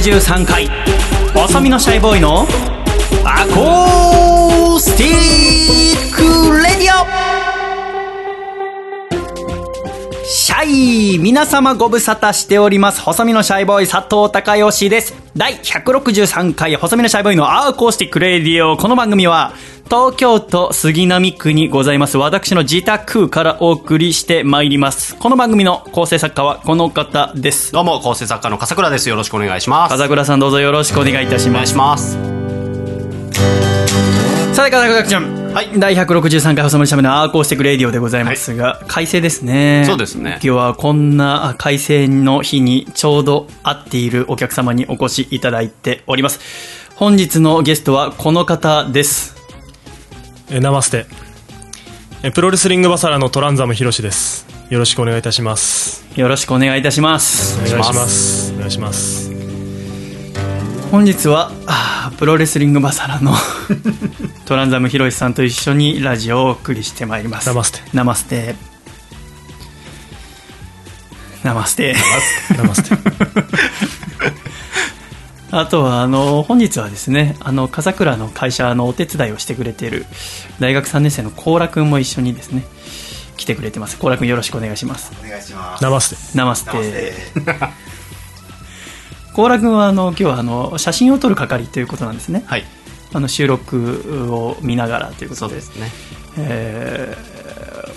63回。細身のシャイボーイのアコーオシャイ皆様ご無沙汰しております。細身のシャイボーイ佐藤孝義です。第163回細身のシャイボーイのアーコースティックレディオ。この番組は東京都杉並区にございます。私の自宅からお送りしてまいります。この番組の構成作家はこの方です。どうも構成作家の笠倉です。よろしくお願いします。笠倉さんどうぞよろしくお願いいたしお願いますします。さて風倉ちゃんはい。第163回細身のシャイボーイのアーコースティックレディオでございますが、快晴ですね。そうですね。今日はこんなあ快晴の日にちょうど会っているお客様にお越しいただいております。本日のゲストはこの方です。えーナマステ。えープロレスリングバサラのトランザムヒロシです。よろしくお願いいたします。よろしくお願いいたします。お願いします。お願いします本日はプロレスリングバサラの トランザムヒロシさんと一緒にラジオをお送りしてまいります。ナマステ。ナマステ。ナマステ。ナマステ。あとはあの本日はですねあの笠倉の会社のお手伝いをしてくれている大学3年生の高良君も一緒にですね来てくれてます。高良君よろしくお願いします。お願いします。ナマステ。ナマスナマステテ高良君はあの今日はあの写真を撮る係ということなんですね。はい。あの収録を見ながらということで。ですね。えー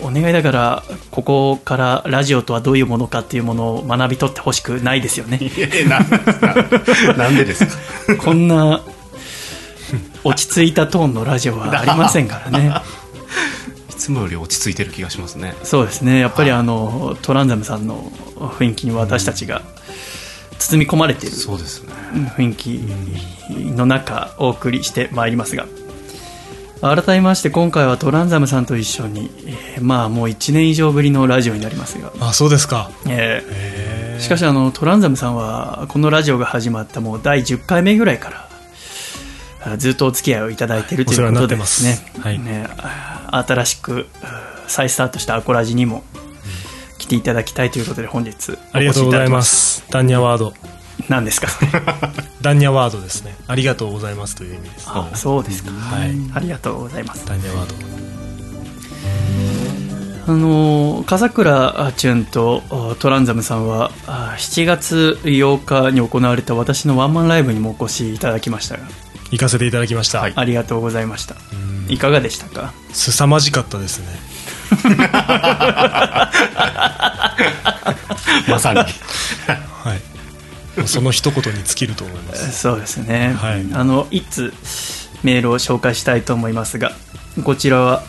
お願いだからここからラジオとはどういうものかっていうものを学び取ってほしくないですよね。なんでですか？こんな落ち着いたトーンのラジオはありませんからね。いつもより落ち着いてる気がしますね。そうですね。やっぱりあのトランザムさんの雰囲気に私たちが包み込まれている雰囲気の中お送りしてまいりますが。改めまして今回はトランザムさんと一緒に、えーまあもう1年以上ぶりのラジオになりますが、あそうですか。えーしかしあのトランザムさんはこのラジオが始まったもう第10回目ぐらいからあずっとお付き合いをいただいているということでですね。お世話になってねあ新しくあ再スタートしたアコラジにも来ていただきたいということで本日ありがとうございます。ダンニャワード。何ですか？ダンニャワードですね。ありがとうございますという意味です。あそうですか、はい。ありがとうございます。ダンニャワード。あの笠倉淳とあトランザムさんはあ7月8日に行われた私のワンマンライブにもお越しいただきましたが。行かせていただきました、はい。ありがとうございました。いかがでしたか？凄まじかったですね まさに。はい。その一言に尽きると思います。そうですね、はい。あのいつメールを紹介したいと思いますがこちらは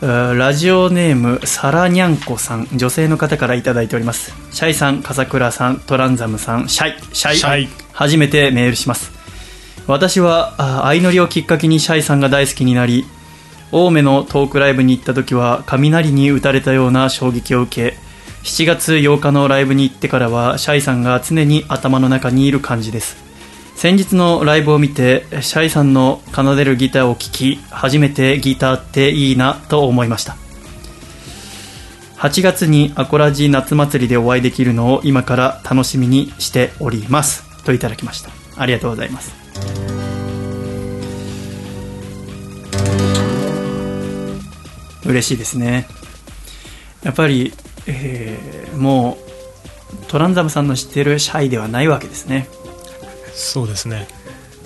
ラジオネームサラニャンコさん。女性の方からいただいております。シャイさん笠倉さんトランザムさん。シャイシャイ。シャイ。初めてメールします。私はあ相乗りをきっかけにシャイさんが大好きになり青梅のトークライブに行った時は雷に打たれたような衝撃を受け7月8日のライブに行ってからはシャイさんが常に頭の中にいる感じです。先日のライブを見てシャイさんの奏でるギターを聴き初めてギターっていいなと思いました。8月にアコラジ夏祭りでお会いできるのを今から楽しみにしております。といただきました。ありがとうございます。嬉しいですね。やっぱり、えーもうトランザムさんの知ってるシャイではないわけですね。そうですね。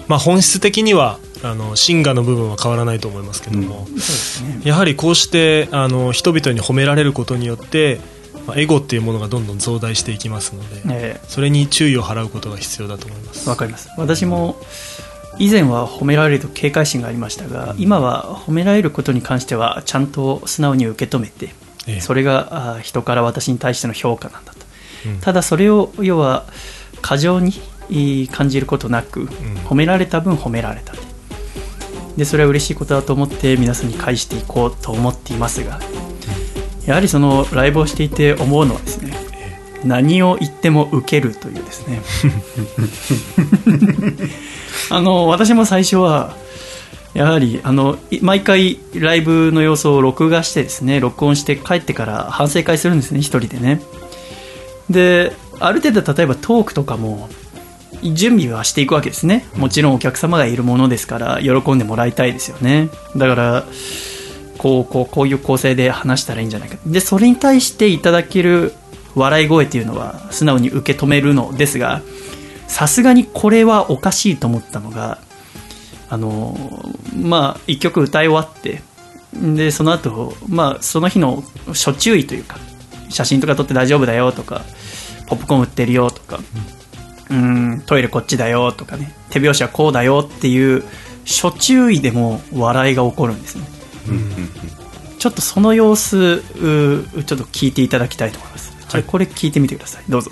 まあ本質的にはあのシンガーの部分は変わらないと思いますけども、そうですね。やはりこうしてあの人々に褒められることによって、まあ、エゴっていうものがどんどん増大していきますので、えそれに注意を払うことが必要だと思います。ーわかります。私も以前は褒められると警戒心がありましたが今は褒められることに関してはちゃんと素直に受け止めてええ。それが人から私に対しての評価なんだと、うん。ただそれを要は過剰に感じることなく、褒められた分褒められたででそれは嬉しいことだと思って皆さんに返していこうと思っていますがやはりそのライブをしていて思うのはですね何を言っても受けるというですね あの私も最初はやはりあの毎回ライブの様子を録画してですね録音して帰ってから反省会するんですね一人でね。である程度例えばトークとかも準備はしていくわけですね。もちろんお客様がいるものですから喜んでもらいたいですよね。だからこうこうこういう構成で話したらいいんじゃないか。でそれに対していただける笑い声っていうのは素直に受け止めるのですがさすがにこれはおかしいと思ったのがあのまあ一曲歌い終わってでその後、まあその日の初注意というか写真とか撮って大丈夫だよとかポップコーン売ってるよとか、うん。トイレこっちだよとかね手拍子はこうだよっていう初注意でも笑いが起こるんですね、ちょっとその様子うちょっと聞いていただきたいと思います、じゃあこれ聞いてみてください。どうぞ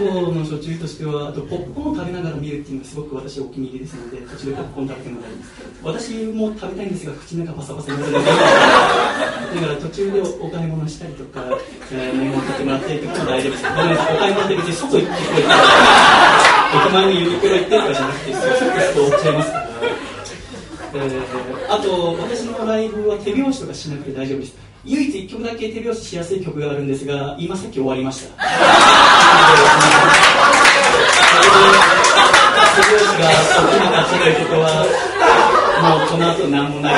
あとの初注としては、あとポップコーンを食べながら見るっていうのがすごく私お気に入りですので、途中でポップコーン食べてもらいます。私も食べたいんですが、口の中パサパサになるので、だから途中でお買い物したりとか、えー、メモを取ってもらったりとかも大丈夫です。ごめんなさい、お買い物って別に外行ってこい駅前のユニクロ行ってとかじゃなくて、そうすると終わっちゃいますから。えー、あと、私のライブは手拍子とかしなくて大丈夫です。唯一一曲だけ手拍子しやすい曲があるんですが、今さっき終わりました。手拍子が起きなかったということは、もうこの後何もない。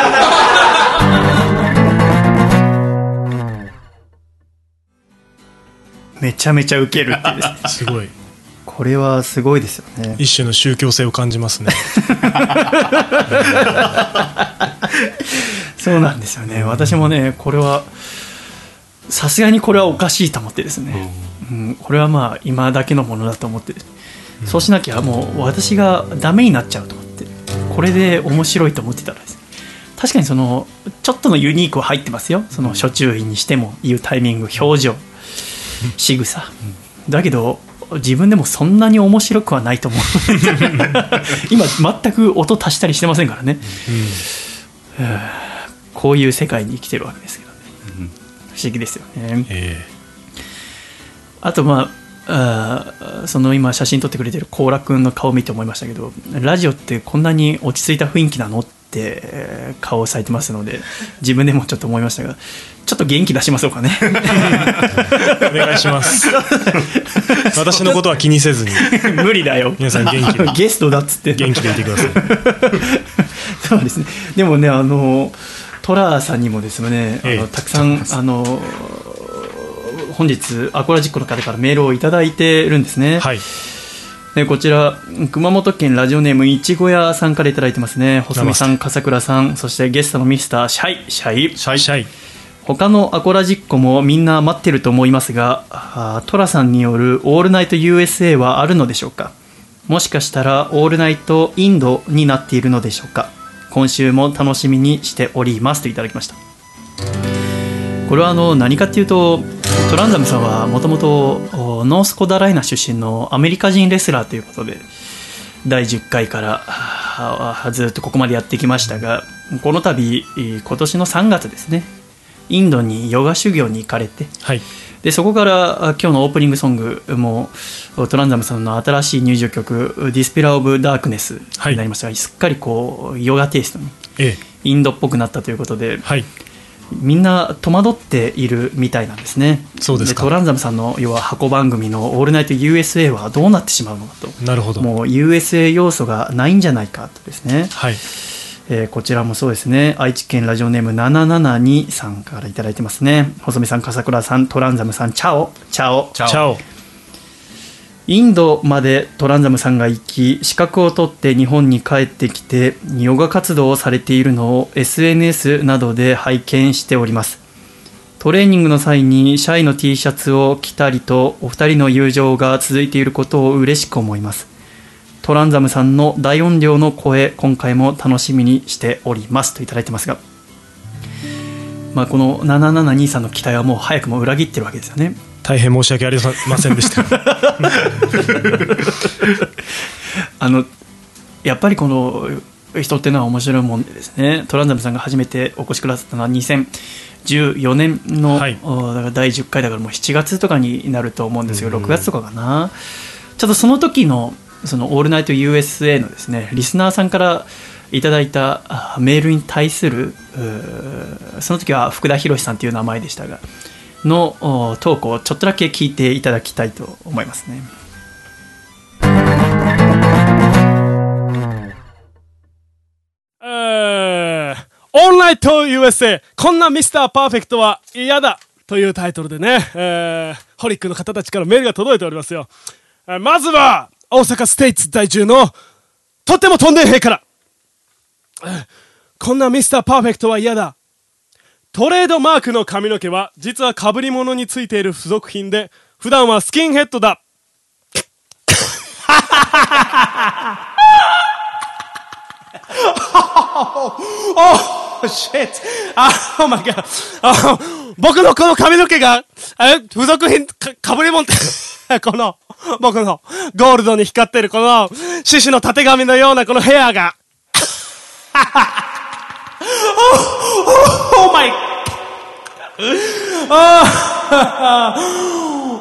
めちゃめちゃウケるっていうですねすごいこれはすごいですよね一種の宗教性を感じますね そうなんですよね。私もねこれはさすがにこれはおかしいと思ってですね、うん、これはまあ今だけのものだと思って、そうしなきゃもう私がダメになっちゃうと思って。これで面白いと思ってたらですね。確かにそのちょっとのユニークは入ってますよ。その初注意にしても言うタイミング表情仕草。だけど自分でもそんなに面白くはないと思う。今全く音足したりしてませんからね、うんこういう世界に生きてるわけですけど。ね、不思議ですよね、えあとまああその今写真撮ってくれてる甲羅君の顔を見て思いましたけどラジオってこんなに落ち着いた雰囲気なのってえー顔を咲いてますので自分でもちょっと思いましたがちょっと元気出しましょうかね。え お願いします。私のことは気にせずに。無理だよ。皆さん元気でゲストだっつって。元気でいてください。そうですね。でもねあのトラさんにもですね、ええ。あのたくさんあの本日アコラジッコの方からメールをいただいてるんですね、はい。でこちら熊本県ラジオネームいちご屋さんからいただいてますね。細身さん笠倉さんそしてゲストのミスターシャイシャイ。シャイシャイ。他のアコラジッコもみんな待ってると思いますがあートラさんによる「オールナイト USA」はあるのでしょうか？もしかしたら「オールナイトインド」になっているのでしょうか？今週も楽しみにしておりますといただきました。これはあの何かっていうとトランザムさんはもともとノースコダライナ出身のアメリカ人レスラーということで第10回からずっとここまでやってきましたがこの度今年の3月ですねインドにヨガ修行に行かれてはい。でそこからあ今日のオープニングソングもトランザムさんの新しい入場曲「 Dispeller of Darkness」になりましたが、すっかりこうヨガテイストにえインドっぽくなったということでえはい。みんな戸惑っているみたいなんですね。そうですか。トランザムさんの要は箱番組の「オールナイト USA」はどうなってしまうのかと。なるほど。もう USA 要素がないんじゃないかとですね。はいえーこちらもそうですね。愛知県ラジオネーム772さんから頂いてますね。細身さん笠倉さんトランザムさんチャオ。チャオ。チャオ。チャオ。インドまでトランザムさんが行き資格を取って日本に帰ってきてヨガ活動をされているのを SNS などで拝見しております。トレーニングの際にシャイの T シャツを着たりとお二人の友情が続いていることを嬉しく思いますトランザムさんの大音量の声今回も楽しみにしておりますといただいてますがまあこの772さんの期待はもう早くも裏切ってるわけですよね。大変申し訳ありませんでした。あのやっぱりこの人っていうのは面白いもんでですね。トランザムさんが初めてお越しくださったのは2014年の、はい。おだから第10回だからもう7月とかになると思うんですけどうん。6月とかかな。ちょっとその時の「そのオールナイト USA」のですねリスナーさんからいただいたメールに対するその時は福田博さんという名前でしたがのトークをちょっとだけ聞いていただきたいと思いますね。えー、オンライト USA こんなミスターパーフェクトは嫌だというタイトルでね、えー、ホリックの方たちからメールが届いておりますよ。えーまずは、大阪ステイツ在住の、とっても飛んでんから。こんなミスターパーフェクトは嫌だ。トレードマークの髪の毛は、実は被り物についている付属品で、普段はスキンヘッドだ。Oh, shit! Oh my god! あ僕のこの髪の毛が、え、付属品、か、かぶり物って、この、僕の、ゴールドに光ってるこの、獅子の縦髪のようなこのヘアが、oh, oh my, oh,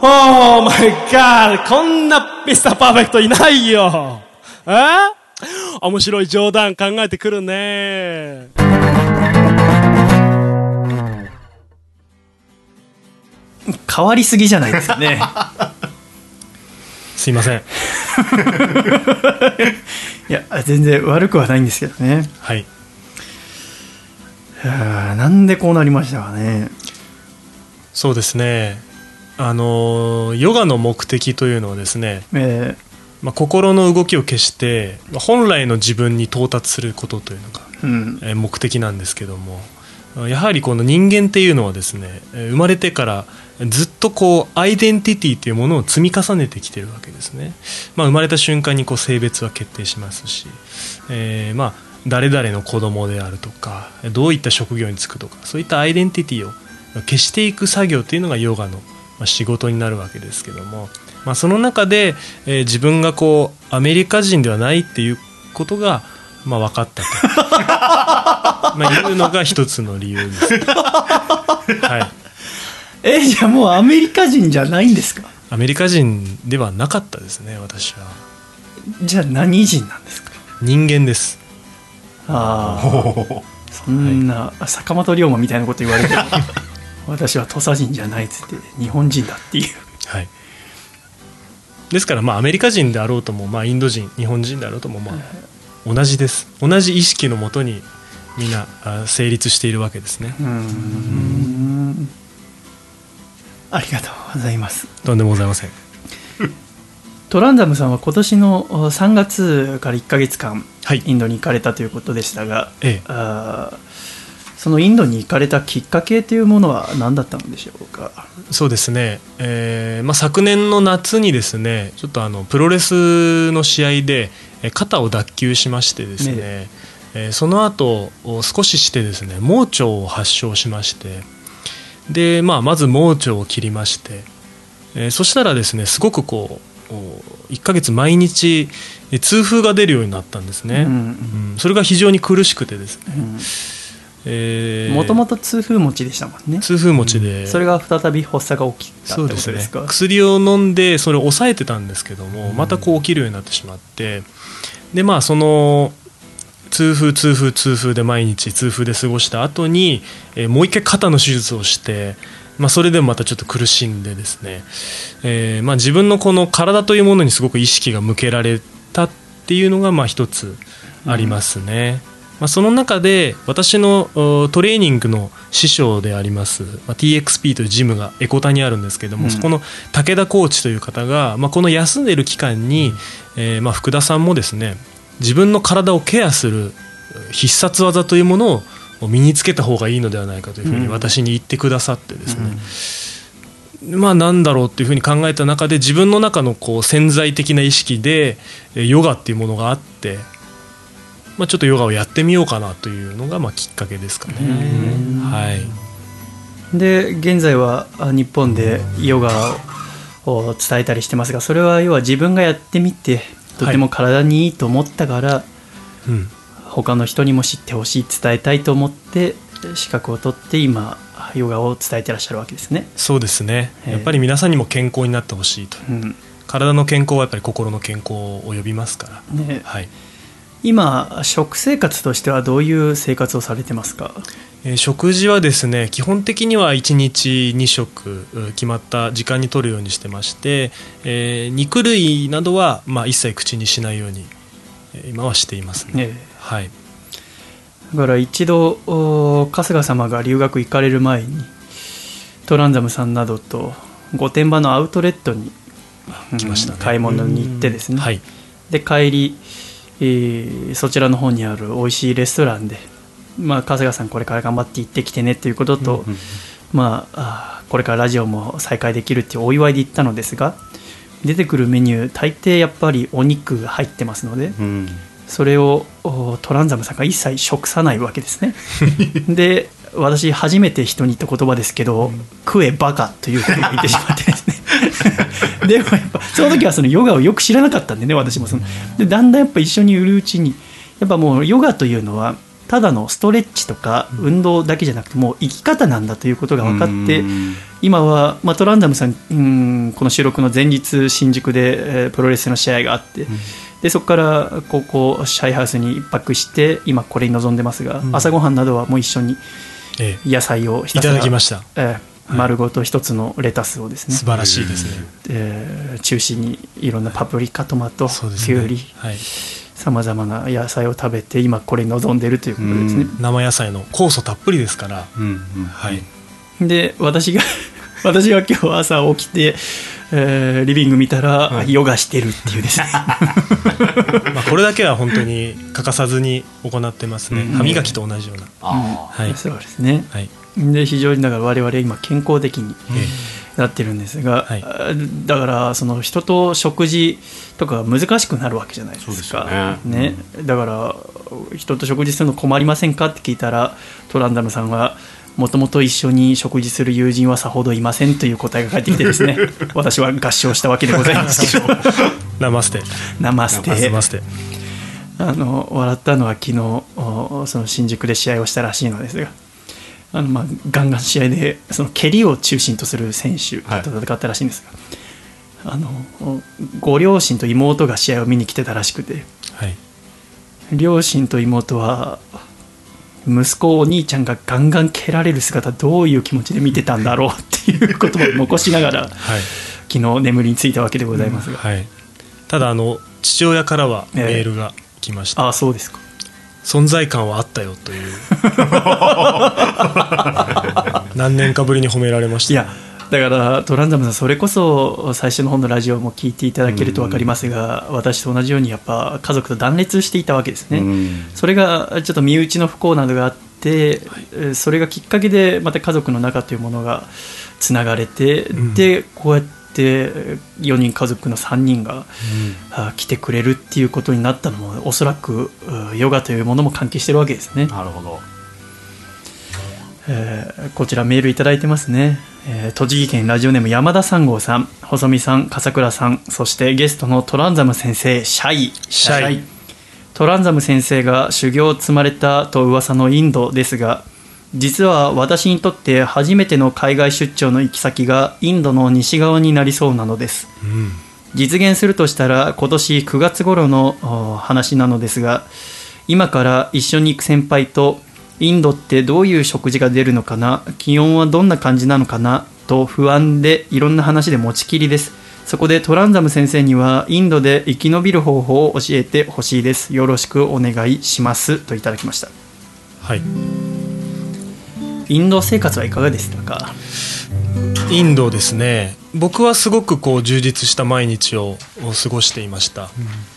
oh my god! こんなミスターパーフェクトいないよえ面白い冗談考えてくるね。変わりすぎじゃないですかね。すいません。いや、全然悪くはないんですけどね。はい。なんでこうなりましたかね。そうですね。あの、ヨガの目的というのはですね、えまあ、心の動きを消して、まあ本来の自分に到達することというのが、ーうん。えー目的なんですけどもやはりこの人間っていうのはですねえー生まれてからずっとこうアイデンティティというものを積み重ねてきてるわけですね、まあ、生まれた瞬間にこう性別は決定しますし、えーまあ誰々の子供であるとかどういった職業に就くとかそういったアイデンティティを消していく作業っていうのがヨガのまあ仕事になるわけですけども、まあ、その中で、えー自分がこうアメリカ人ではないっていうことが、まあ、分かったと。まあいうのが一つの理由です、はい、え、じゃあもうアメリカ人じゃないんですか？アメリカ人ではなかったですね私は。じゃあ何人なんですか？人間です。ああ。そんな、坂本龍馬みたいなこと言われても 私は土佐人じゃないっつって日本人だっていう。はい。ですからまあアメリカ人であろうとも、まあ、インド人日本人であろうともまあ同じです。同じ意識のもとにみんなあ成立しているわけですね。うーんありがとうございます。とんでもございません。トランザムさんは今年のお3月から1ヶ月間はい。インドに行かれたということでしたが、ええ。あーそのインドに行かれたきっかけというものは何だったのでしょうか？そうですね、えーまあ、昨年の夏にですねちょっとあのプロレスの試合でえー肩を脱臼しましてですねね。えーその後お少ししてですね盲腸を発症しましてで、まあ、まず盲腸を切りまして、えーそしたらですねすごくこうお1ヶ月毎日えー痛風が出るようになったんですね、うんうん。それが非常に苦しくてですね、えーもともと痛風持ちでしたもんね。痛風持ちで、それが再び発作が起きたそうです。すね薬を飲んでそれを抑えてたんですけどもまたこう起きるようになってしまって。でまあその痛風痛風痛風で毎日痛風で過ごした後に、えーもう一回肩の手術をして、まあ、それでもまたちょっと苦しんでですね、えーまあ、自分のこの体というものにすごく意識が向けられたっていうのがまあ一つありますね。まあ、その中で私のおトレーニングの師匠であります、まあ、TXP というジムがエコタにあるんですけども、うん。そこの武田コーチという方が、まあ、この休んでいる期間に、えーまあ、福田さんもですね自分の体をケアする必殺技というものを身につけた方がいいのではないかというふうにうん。私に言ってくださってですね、まあなんだろうっていうふうに考えた中で自分の中のこう潜在的な意識でえーヨガっていうものがあって、まあ、ちょっとヨガをやってみようかなというのがまあきっかけですかね。うん。はい、で現在はあ日本でヨガを伝えたりしてますがそれは要は自分がやってみてとても体にいいと思ったから、うん、他の人にも知ってほしい伝えたいと思って資格を取って今ヨガを伝えてらっしゃるわけですね。そうですね。ええ。やっぱり皆さんにも健康になってほしいと。うん。体の健康はやっぱり心の健康を呼びますから、ね、はい、今食生活としてはどういう生活をされてますか？えー食事はですね基本的には1日2食う決まった時間に取るようにしてまして、えー肉類などは、まあ、一切口にしないようにえー今はしていますね、えはい、だから一度お春日様が留学行かれる前にトランザムさんなどと御殿場のアウトレットに、うん来ましたね。買い物に行ってですね、はい。で帰り、えーそちらの方にある美味しいレストランで、まあ、春日さんこれから頑張って行ってきてねっていうことと、まああーこれからラジオも再開できるっていうお祝いで行ったのですが出てくるメニュー大抵やっぱりお肉が入ってますのでうん。それをおトランザムさんが一切食さないわけですね。で私初めて人に言った言葉ですけど「食えバカ」というふうに言ってしまってですね。でもやっぱその時はそのヨガをよく知らなかったんでね私もその。でだんだんやっぱ一緒にいるうちにやっぱもうヨガというのはただのストレッチとか運動だけじゃなくてもう生き方なんだということが分かってうん。今は、まあ、トランダムさんうんこの収録の前日新宿で、えープロレスの試合があって、でそこからここシャイハウスに一泊して今これに臨んでますが、うん。朝ごはんなどはもう一緒にえ野菜をひたたすらだきました。えー丸ごと一つのレタスをですね。素晴らしいですね。えー中心にいろんなパプリカトマト、きゅうりはい、さまざまな野菜を食べて今これに臨んでいるということですね。生野菜の酵素たっぷりですから、うんうん。はい、で私が 私が今日朝起きて、えーリビング見たら、はい。ヨガしてるっていうですね。まあ、これだけは本当に欠かさずに行ってますね、うん。歯磨きと同じような、あはい。そうですね。はい。で非常にだから我々今健康的にえなってるんですが、はい。あだからその人と食事とかが難しくなるわけじゃないですか。そうですよね。だから人と食事するの困りませんかって聞いたらトランダムさんはもともと一緒に食事する友人はさほどいませんという答えが返ってきてですね。私は合唱したわけでございますけど。ナマステ。ナマステ。あの笑ったのは昨日おその新宿で試合をしたらしいのですがあの、まあ、ガンガン試合でその蹴りを中心とする選手と戦ったらしいんですが、あのおご両親と妹が試合を見に来てたらしくてはい。両親と妹は息子お兄ちゃんがガンガン蹴られる姿どういう気持ちで見てたんだろうっていうことを残しながらはい。昨日眠りについたわけでございますが、はい、ただあの父親からはええ。メールが来ました、ああそうですか存在感はあったよという。何年かぶりに褒められました。いやだからトランザムさんそれこそ最初の方のラジオも聞いていただけると分かりますが、私と同じようにやっぱ家族と断裂していたわけですね、うん。それがちょっと身内の不幸などがあって、えーそれがきっかけでまた家族の中というものがつながれて、ん。でこうやって4人家族の3人が、あ来てくれるっていうことになったのもおそらくうヨガというものも関係してるわけですね。なるほど。えーこちらメールいただいてますね、えー栃木県ラジオネーム山田3号さん細見さん笠倉さんそしてゲストのトランザム先生シャイ。シャイ。トランザム先生が修行を積まれたと噂のインドですが実は私にとって初めての海外出張の行き先がインドの西側になりそうなのです。うん。実現するとしたら今年9月頃のお話なのですが今から一緒に行く先輩とインドってどういう食事が出るのかな気温はどんな感じなのかなと不安でいろんな話で持ちきりです。そこでトランザム先生にはインドで生き延びる方法を教えてほしいです。よろしくお願いします。といただきました。はいインド生活はいかがでしたか？インドですね。僕はすごくこう充実した毎日を過ごしていました、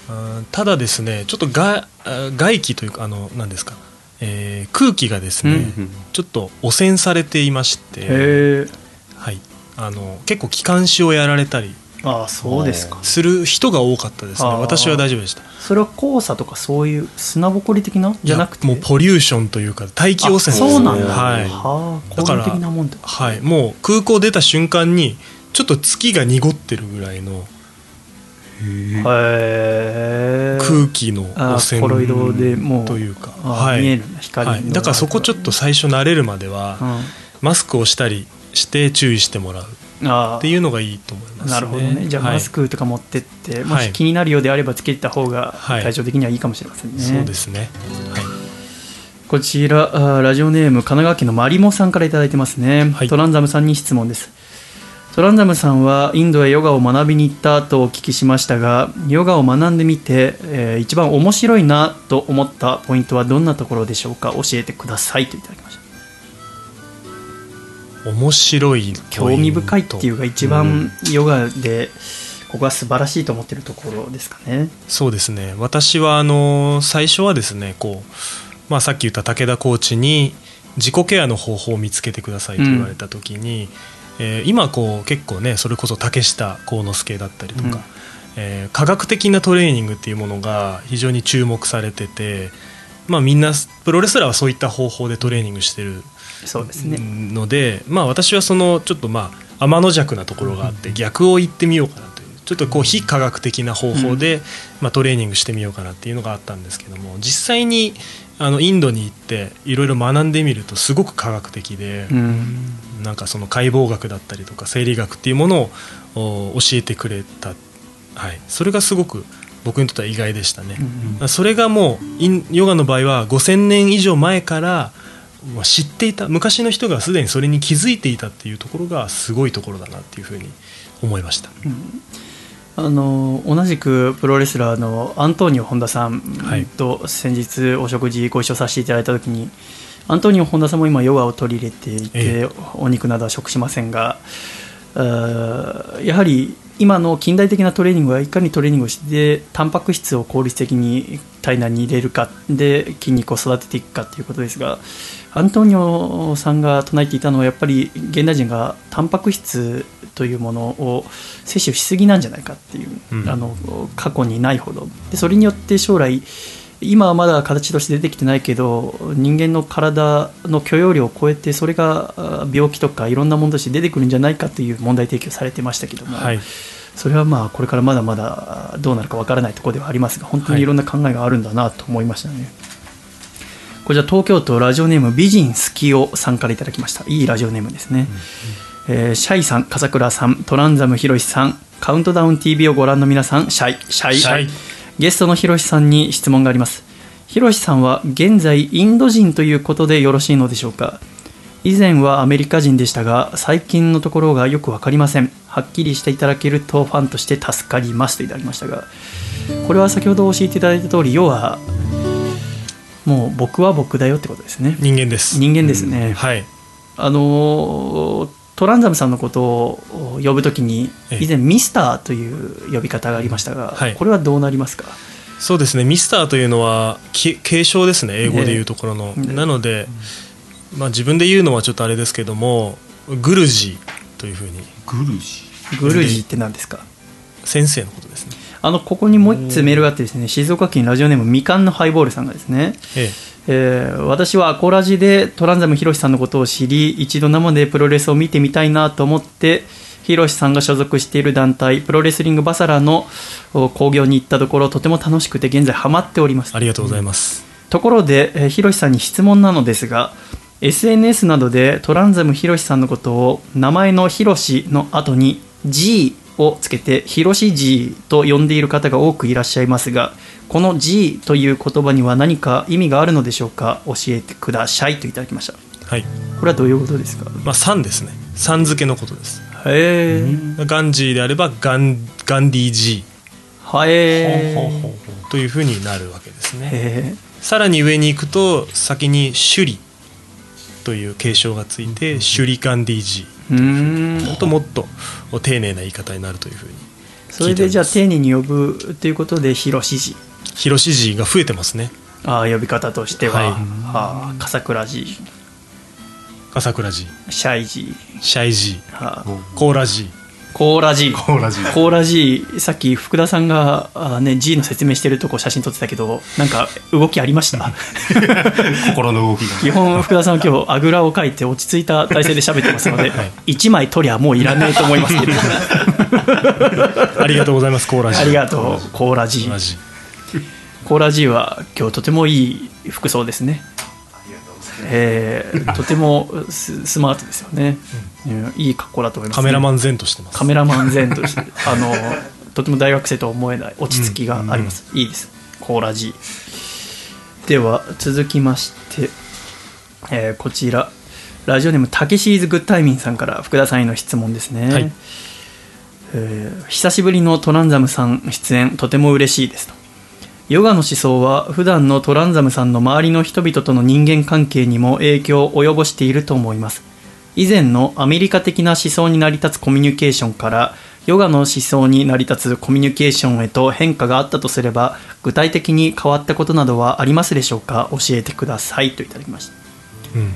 うん。ただですねちょっとがあ外気というかあの何ですか、えー空気がですね、うんちょっと汚染されていまして、はい、あの結構気管支をやられたりああそうですか。する人が多かったですね。私は大丈夫でした。それは黄砂とかそういう砂ぼこり的な？じゃなくて？もうポリューションというか大気汚染ですあそうなんだ、はい、はあ、だから個人的なもんだ。はい、もう空港出た瞬間にちょっと月が濁ってるぐらいのへえ空気の汚染コロイドでもうというか、あはい。見える光の。はい、だからそこちょっと最初慣れるまではうん。マスクをしたりして注意してもらう。あっていうのがいいと思います、ね、なるほどね。じゃあはい。マスクとか持ってって、もはい。し気になるようであればつけた方がはい。対照的にはいいかもしれませんね、そうですね。はい。こちらラジオネーム神奈川県のマリモさんからいただいてますね、はい。トランザムさんに質問です。トランザムさんはインドへヨガを学びに行ったとお聞きしましたがヨガを学んでみて、えー一番面白いなと思ったポイントはどんなところでしょうか？教えてくださいといただきました面白い興味深いっていうか一番ヨガでここは素晴らしいと思ってるところですかね。そうですね。私はあの最初はですねこう、まあ、さっき言った武田コーチに自己ケアの方法を見つけてくださいと言われた時に、えー今こう結構ねそれこそ竹下幸之助だったりとか、うん。えー科学的なトレーニングっていうものが非常に注目されてて、まあ、みんなプロレスラーはそういった方法でトレーニングしてるそうですね、ので、まあ、私はそのちょっとまあ天の弱なところがあって逆を言ってみようかなというちょっとこう非科学的な方法で、まあ、トレーニングしてみようかなっていうのがあったんですけども実際にあのインドに行っていろいろ学んでみるとすごく科学的で、うん。なんかその解剖学だったりとか生理学っていうものをお教えてくれた、はい、それがすごく僕にとっては意外でしたね。うんそれがもうヨガの場合は5000年以上前からまあ知っていた昔の人がすでにそれに気づいていたっていうところがすごいところだなっていうふうに思いました。あの同じくプロレスラーのアントニオ本田さんはいと先日お食事ご一緒させていただいた時にアントニオ本田さんも今ヨガを取り入れていて、えお肉などは食しませんがやはり今の近代的なトレーニングはいかにトレーニングをしてタンパク質を効率的に体内に入れるかで筋肉を育てていくかということですがアントニオさんが唱えていたのはやっぱり現代人がタンパク質というものを摂取しすぎなんじゃないかっていう、うん。あの過去にないほど。でそれによって将来今はまだ形として出てきてないけど人間の体の許容量を超えてそれがあ病気とかいろんなものとして出てくるんじゃないかという問題提起をされてましたけども、はい、それはまあこれからまだまだどうなるかわからないところではありますが本当にいろんな考えがあるんだなと思いましたね。こちら東京都ラジオネーム美人好きをさんからいただきました。いいラジオネームですね、えーシャイさん笠倉さんトランザムひろしさんカウントダウン TV をご覧の皆さんシャイシャイ。シャイゲストのひろしさんに質問があります。ひろしさんは現在インド人ということでよろしいのでしょうか？以前はアメリカ人でしたが最近のところがよく分かりません。はっきりしていただけるとファンとして助かりますといただきましたがこれは先ほど教えていただいた通り要はもう僕は僕だよってことですね。人間です。人間ですね、はい、あのートランザムさんのことを呼ぶときにええ。以前ミスターという呼び方がありましたが、はい。これはどうなりますか？そうですね。ミスターというのはき継承ですね。英語でいうところの、ええ。なので、まあ、自分で言うのはちょっとあれですけどもグルジーというふうに。グルジ？グルジーって何ですか？先生のことですね、あのここにもう一つメールがあってですね静岡県ラジオネームみかんのハイボールさんがですね、ええー私はアコラジでトランザムヒロシさんのことを知り一度生でプロレスを見てみたいなと思ってヒロシさんが所属している団体プロレスリングバサラのお興行に行ったところとても楽しくて現在ハマっております。えありがとうございます、ところで、えーひろしさんに質問なのですが SNS などでトランザムひろしさんのことを名前のひろしの後に G をつけてひろし G と呼んでいる方が多くいらっしゃいますがこの G という言葉には何か意味があるのでしょうか？教えてくださいといただきました。はい。これはどういうことですか？まあ3ですね。さん付けのことです。へえ。ガンジーであればガンガンディー G はえ。というふうになるわけですね。へさらに上に行くと先に首里という継承がついて首里ガンディー G えうーんあともっと丁寧な言い方になるというふうにそれでじゃあ丁寧に呼ぶということでひろし G ます広し G が増えてますね。ああ呼び方としては、はい。はあ、笠倉寺笠倉 G シャイ寺シャイあコーラ G コーラ寺コーラジコーラ寺さっき福田さんがあ、ね、G の説明してるとこ写真撮ってたけどなんか動きありました？心の動きが。基本福田さんは今日あぐらをかいて落ち着いた体勢で喋ってますので、はい。1枚取りゃもういらねえと思いますけど。ありがとうございますコーラ G ありがとう。コーラ寺コーラ G コーラ G は今日とてもいい服装ですね。えーとてもススマートですよね、うんいい格好だと思います、カメラマン前としてます。カメラマン前として あのとても大学生とは思えない落ち着きがあります、いいです。コーラ G では続きまして、えーこちら。ラジオネームたけしーズグッタイミンさんから福田さんへの質問ですね、はい。えー久しぶりのトランザムさん出演とても嬉しいですと。ヨガの思想は普段のトランザムさんの周りの人々との人間関係にも影響を及ぼしていると思います以前のアメリカ的な思想に成り立つコミュニケーションからヨガの思想に成り立つコミュニケーションへと変化があったとすれば具体的に変わったことなどはありますでしょうか？教えてください。といただきました。うん。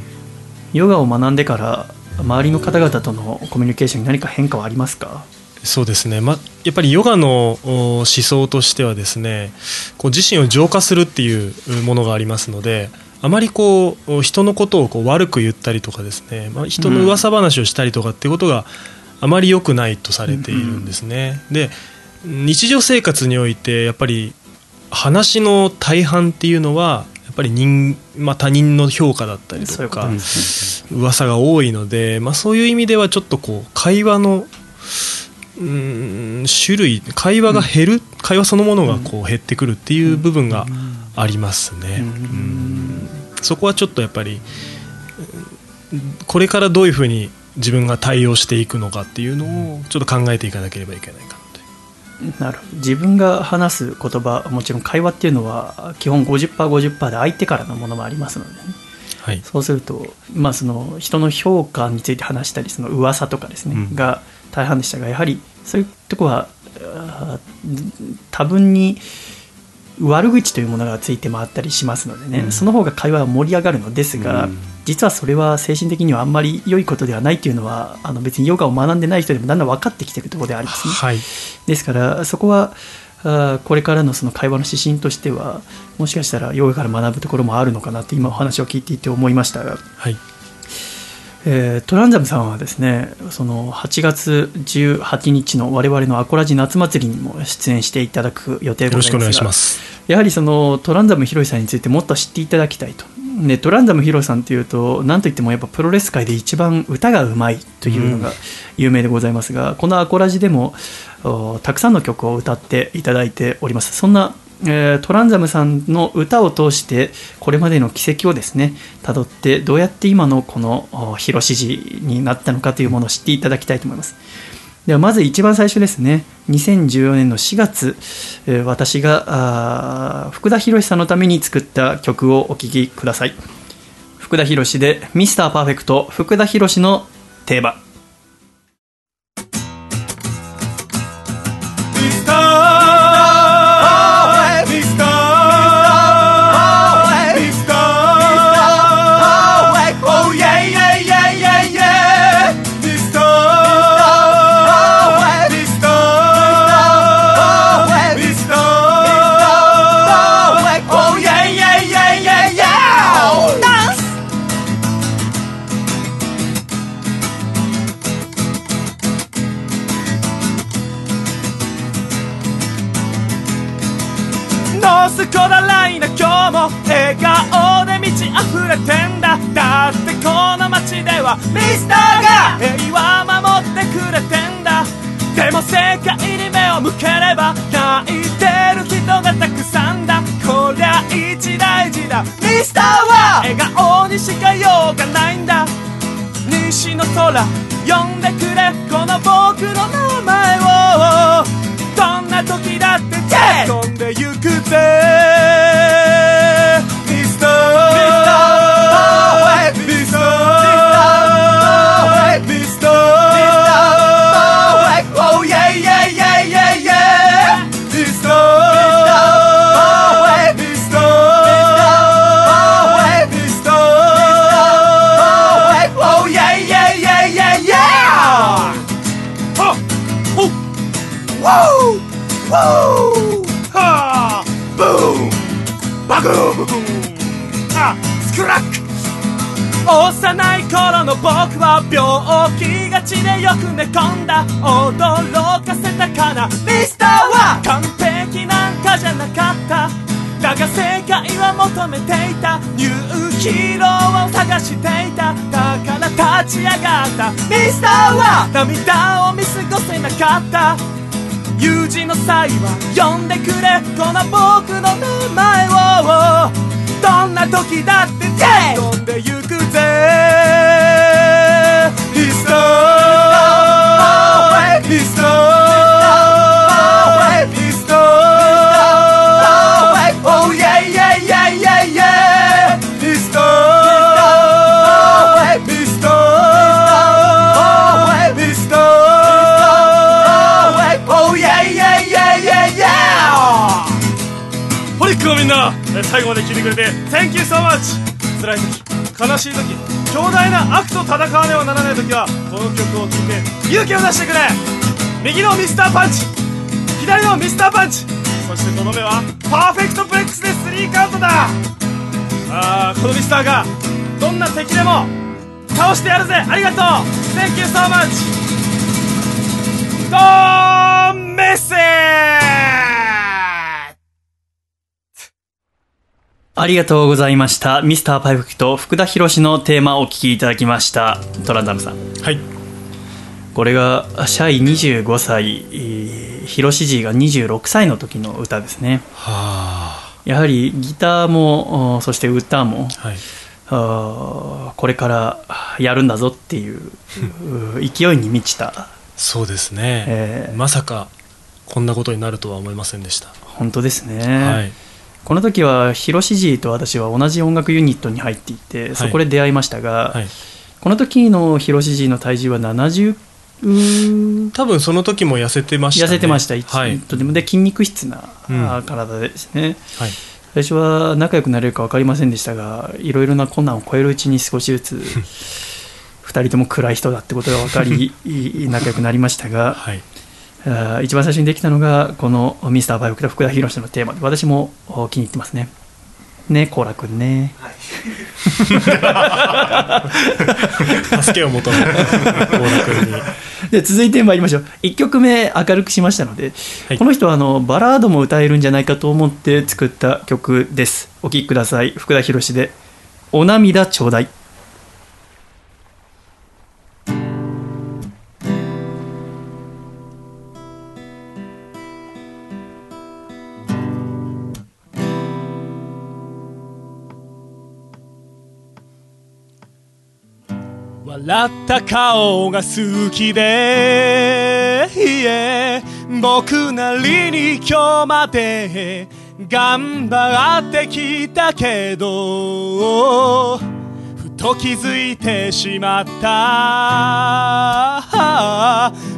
ヨガを学んでから周りの方々とのコミュニケーションに何か変化はありますか？そうですね、ま、やっぱりヨガのお思想としてはですねこう自身を浄化するっていうものがありますのであまりこう人のことをこう悪く言ったりとかですね、まあ、人の噂話をしたりとかっていうことがあまり良くないとされているんですね。で日常生活においてやっぱり話の大半っていうのはやっぱり人、まあ、他人の評価だったりとと。か噂が多いので、まあ、そういう意味ではちょっとこう会話のうーん種類会話が減る、会話そのものがこう減ってくるっていう部分がありますね、うんそこはちょっとやっぱりうんこれからどういうふうに自分が対応していくのかっていうのをちょっと考えていかなければいけないかなとなる自分が話す言葉もちろん会話っていうのは基本 50%50% で相手からのものもありますのでね。はい。そうすると、まあ、その人の評価について話したりその噂とかですね、うん。が大半でしたがやはりそういうとこは多分に悪口というものがついて回ったりしますのでね、うん。その方が会話は盛り上がるのですが、うん。実はそれは精神的にはあんまり良いことではないというのはあの別にヨガを学んでない人でもだんだん分かってきているところでありますね。はい。ですからそこはあーこれからのその会話の指針としてはもしかしたらヨガから学ぶところもあるのかなって今お話を聞いていて思いましたが、はいえートランザムさんはですねその8月18日の我々のアコラジ夏祭りにも出演していただく予定でございますがよろしくお願いします。やはりそのトランザムヒロシさんについてもっと知っていただきたいと。でトランザムヒロさんというと何といってもやっぱプロレス界で一番歌がうまいというのが有名でございますが、このアコラジでもおたくさんの曲を歌っていただいております。そんな、えートランザムさんの歌を通してこれまでの軌跡をですねたどってどうやって今のこのおヒロシジになったのかというものを知っていただきたいと思います。ではまず一番最初ですね2014年の4月、えー私があ福田博さんのために作った曲をお聴きください。福田博で「ミスターパーフェクト福田博の定番この街ではミスターが平和守ってくれてんだ。でも世界に目を向ければ泣いてる人がたくさんだ。こりゃ一大事だ。ミスターは笑顔にしかようがないんだ。西の空呼んでくれ。この僕の名前を。どんな時だって飛んでゆくぜ。あスクラック。幼い頃の僕は病気がちでよく寝込んだ。驚かせたかな。ミスターは完璧なんかじゃなかった。だが正解は求めていた。ニューヒーローを探していた。だから立ち上がった。ミスターは涙を見過ごせなかった。友人の際は呼んでくれこの僕の名前を。どんな時だって飛んでゆくぜ。最後まで聞いてくれて Thank you so much! 辛い時悲しい時強大な悪と戦わねばならない時はこの曲を聴いて勇気を出してくれ!右のミスターパンチ左のミスターパンチそしてとどめはパーフェクトブレックスでスリーカウントだ!あーこのミスターがどんな敵でも倒してやるぜ!ありがとう! Thank you so much! ドーンメッセーありがとうございました。ミスターパーフェクト福田博士のテーマをお聞きいただきました。トランダムさん。はいこれがシャイ25歳、えーヒロシジーが26歳の時の歌ですね。はやはりギターもおそして歌もあはいこれからやるんだぞっていうう勢いに満ちたそうですね、えーまさかこんなことになるとは思いませんでした、本当ですね。はいこの時はヒロシジーと私は同じ音楽ユニットに入っていてそこで出会いましたが、はい。この時のヒロシジーの体重は70うー多分その時も痩せてました、ね、痩せてました、はい、とても。で筋肉質な体ですね、はい、最初は仲良くなれるか分かりませんでしたがいろいろな困難を超えるうちに少しずつ 2人とも暗い人だってことが分かり 仲良くなりましたが、はい、一番最初にできたのがこの「ミスターバイオクと福田博士のテーマ。で私もお気に入ってますね。ねコーラくんね助けを求め大田君に。で続いて参りましょう。1曲目明るくしましたので、はい。この人はあのバラードも歌えるんじゃないかと思って作った曲です。お聴きください。福田博士で「お涙ちょうだい」笑った顔が好きで、yeah 僕なりに今日まで頑張ってきたけどふと気づいてしまった。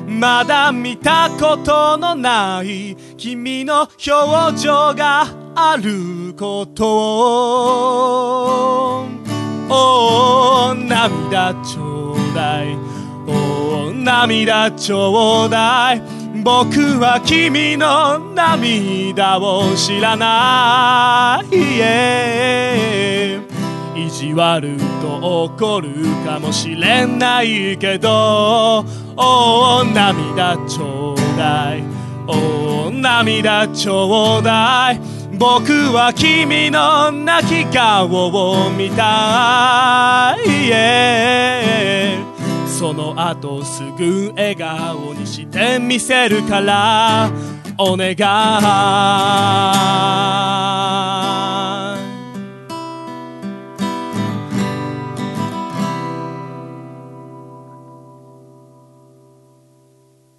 まだ見たことのない君の表情があることを。涙ちょうだい。お涙ちょうだい。僕は君の涙を知らない、意地悪と怒るかもしれないけど。お涙ちょうだい。お涙ちょうだい。僕は君の泣き顔を見たい、yeah その後すぐ笑顔にしてみせるからお願い。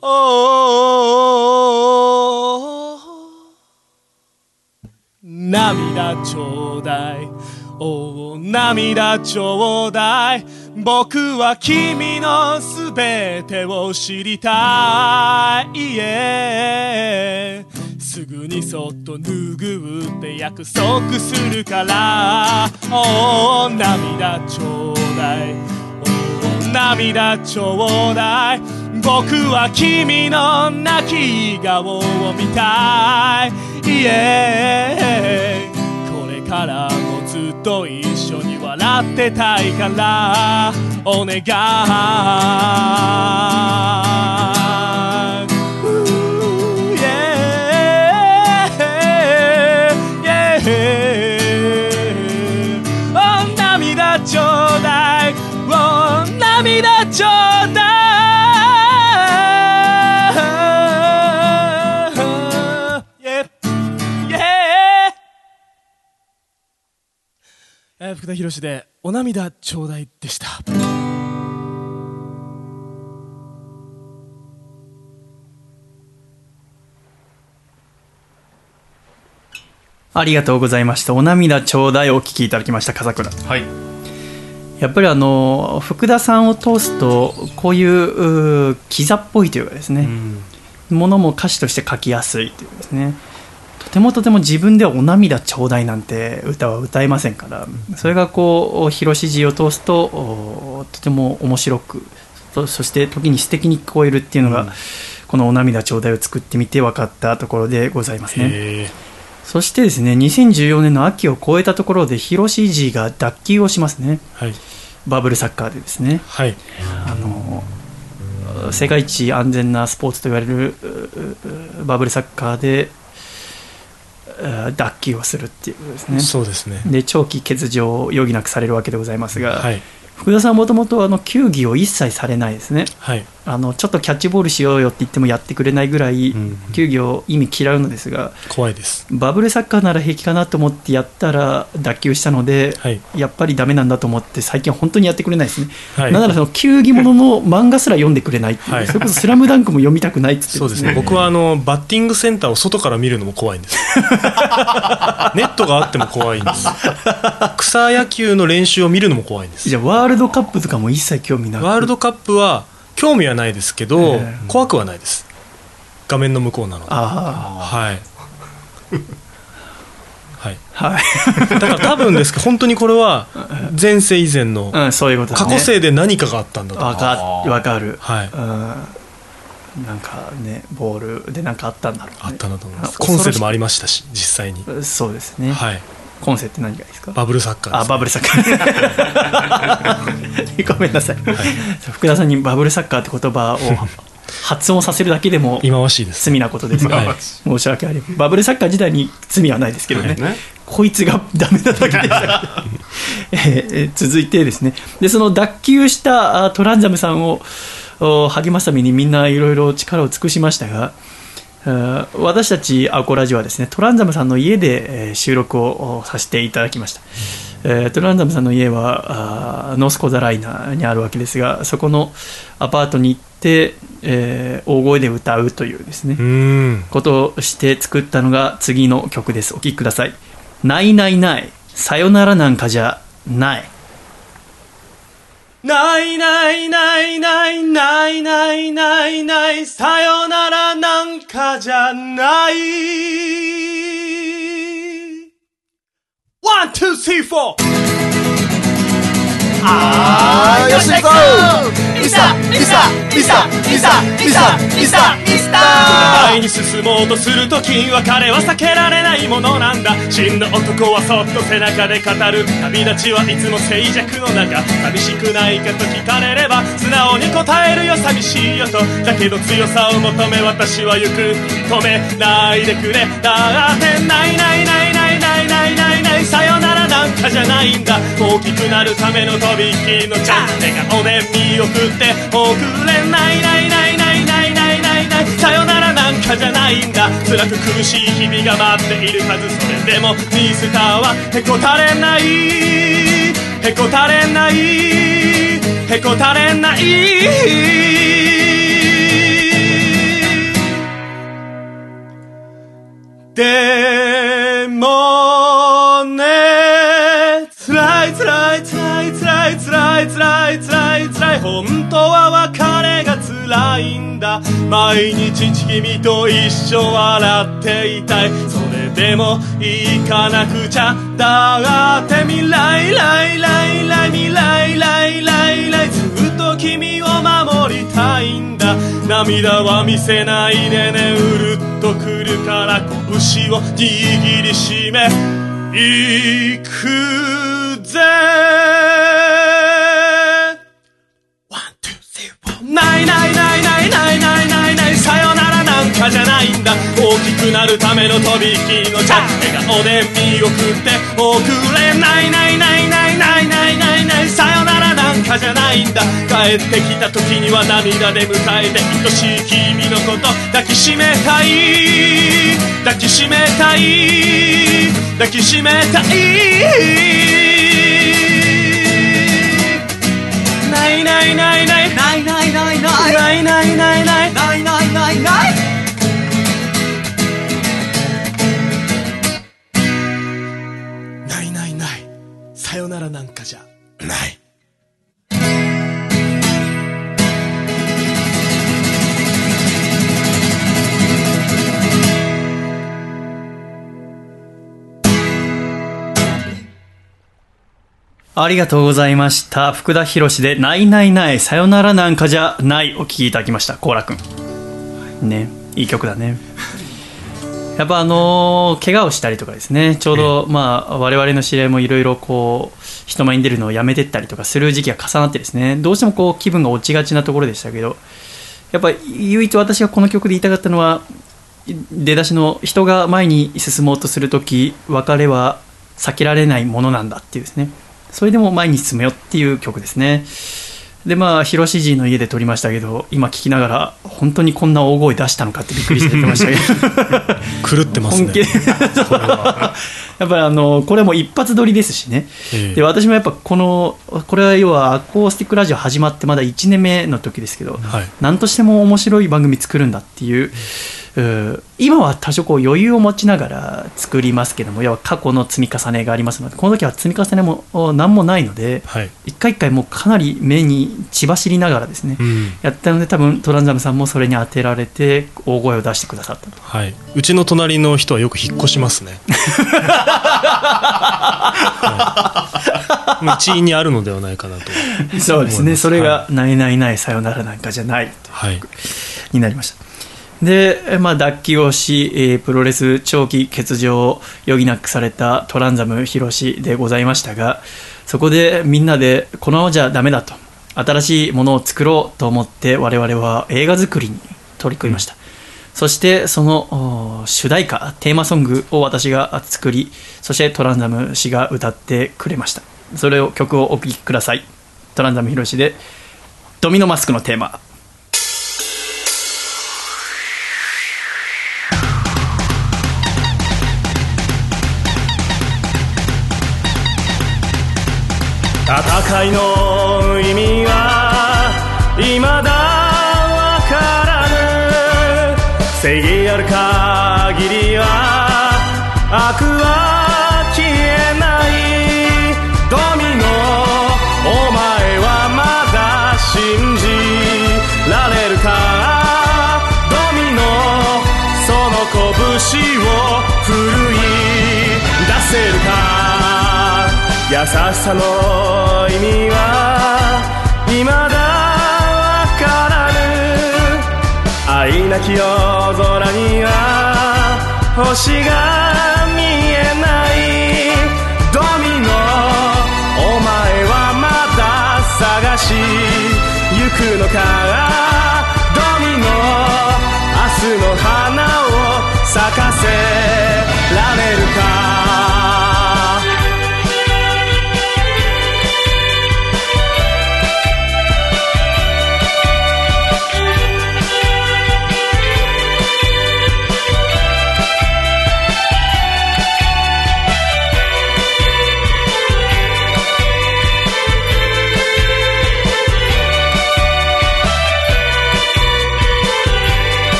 お涙ちょうだい。おー涙ちょうだい。僕は君のすべてを知りたい、すぐにそっと拭うって約束するから。おー涙ちょうだい。おー涙ちょうだい。僕は君の泣き顔を見たい、yeah これからもずっと一緒に笑ってたいから。お願い。涙ちょうだい Yeah Yeah えー福田博で「お涙ちょうだい」でした。ありがとうございました。お涙ちょうだいお聞きいただきました、笠倉。はいやっぱりあの、福田さんを通すと、こういうキザっぽいというかですね、ものも歌詞として書きやすいというですね、とてもとても自分ではお涙ちょうだいなんて歌は歌えませんから、それがこう、広し字を通すと、おとても面白く、そそして時に素敵に聞こえるっていうのが、このお涙ちょうだいを作ってみて分かったところでございますね。へそしてですね、2014年の秋を超えたところで、広し字が脱臼をしますね。ーはいバブルサッカーでですね。はいあの世界一安全なスポーツと言われるバブルサッカーでう脱臼をするっていうことですね。そうですねで長期欠場を余儀なくされるわけでございますが、はい福田さんはもともとあの球技を一切されないですね。はい。あのちょっとキャッチボールしようよって言ってもやってくれないぐらい、うん。球技を意味嫌うのですが怖いです。バブルサッカーなら平気かなと思ってやったら脱臼したので、はい。やっぱりダメなんだと思って最近は本当にやってくれないですね、はい。なんならその球技ものの漫画すら読んでくれないっていう、はい。それこそ「スラムダンクも読みたくないっってそうですね。僕はあのバッティングセンターを外から見るのも怖いんです。ネットがあっても怖いんです。草野球の練習を見るのも怖いんです。じゃあワールドカップとかも一切興味なく。ワールドカップは興味はないですけど、ええ。怖くはないです。画面の向こうなので。あはい。はい。あはい、だから多分ですけど 本当にこれは前世以前のうん、そういうことです過ね去世で何かがあったんだと。わかわかる、はい。うん、なんかねボールでなんかあったんだろう、ね、あったんだと思います。今世でもありましたし実際に。そうですね、はい今世って何がいいですか？バブルサッカーですあバブルサッカー。ごめんなさい、福田さんにバブルサッカーって言葉を発音させるだけでも忌まわしいです。罪なことですが、はい申し訳ありません。バブルサッカー自体に罪はないですけどね、はいね。こいつがダメなだけでした、えーえー続いてですね。でその脱臼したあトランザムさんをお励ますためにみんないろいろ力を尽くしましたが私たちアコラジはですねトランザムさんの家で、えー収録をおさせていただきました、えートランザムさんの家はノースコザライナーにあるわけですがそこのアパートに行って、えー大声で歌うというですね、ことをして作ったのが次の曲です。お聴きください「ないないない。さよならなんかじゃない」ないないないないないないないないさよならなんかじゃない。 One, two, three, four あーよし行こう。ミスターミスターミスターミスターミスターミスターミスター前に進もうとするとき別れは避けられないものなんだ。死んだ男はそっと背中で語る。旅立ちはいつも静寂の中。寂しくないかと聞かれれば素直に答えるよ寂しいよと。だけど強さを求め私は行く。止めないでくれ。だってないないないないないないないないさよならなんかじゃないんだ大きくなるためのとびっきりのチャン笑顔で見送って送れないないないないないないないさよならなんかじゃないんだ辛く苦しい日々が待っているはずそれでもミスターはへこたれないへこたれないへこたれないでもね辛い辛い辛い辛い辛い辛い辛い辛い本当は別れが辛いんだ。毎日君と一緒笑っていたい。それでも行かなくちゃ。だって未来来来来未来来来来ずっと君を守りたいんだ。涙は見せないでね。うるっとくるから拳を握りしめ。行くぜないないないないないないないないさよならなんかじゃないんだ。大きくなるためのとびきのチャン笑顔で見送って送れないないないないないないない。ないさよならなんかじゃないないんだ。帰ってきた時には涙で迎えて愛しい君のこと抱きしめたい。抱きしめたい。抱きしめたい。ないないないない。ないないないない。ないないないない。ないないない。ないさよならなんかじゃ。ないありがとうございました。福田博で、ないないない、さよならなんかじゃない、お聴きいただきました。コーラくん。ね、いい曲だね。やっぱあのー怪我をしたりとかですね、ちょうど、まあ、我々の知り合いもいろいろこう、人前に出るのをやめてったりとかする時期が重なってですね、どうしてもこう、気分が落ちがちなところでしたけど、やっぱ唯一私がこの曲で言いたかったのは、出だしの人が前に進もうとするとき、別れは避けられないものなんだっていうですね。それでも前に進むよっていう曲ですね。で、まあ、広志寺の家で撮りましたけど、今聞きながら、本当にこんな大声出したのかってびっくりしてましたけど。狂ってますね本気で やっぱりあのこれはもう一発撮りですしね、ええ。で私もやっぱこのこれは要はアコースティックラジオ始まってまだ1年目の時ですけど、はい。何としても面白い番組作るんだっていう、今は多少こう余裕を持ちながら作りますけども要は過去の積み重ねがありますのでこの時は積み重ねもお何もないので、はい。一回一回もうかなり目に血走りながらですね、うん。やったので多分トランザムさんもそれに当てられて大声を出してくださったと。はい、うちの隣の人はよく引っ越しますね。はい、一因にあるのではないかなと。そうですね、それが、ないないない、さよならなんかじゃないはい、になりました。で、えまあ、脱臼をし、えープロレス長期欠場を余儀なくされたトランザム広志でございましたが、そこでみんなで、このままじゃダメだと、新しいものを作ろうと思って、我々は映画作りに取り組みました。そしてその主題歌テーマソングを私が作りそしてトランザム氏が歌ってくれました。それを曲をお聴きください。トランザムヒロシでドミノマスクのテーマ。戦いの意味正義ある限りは悪は消えないドミノお前はまだ信じられるか？ドミノその拳を振るい出せるか？優しさの意味は未だわからぬ。愛なき夜星が見えない。ドミノお前はまだ探し行くのか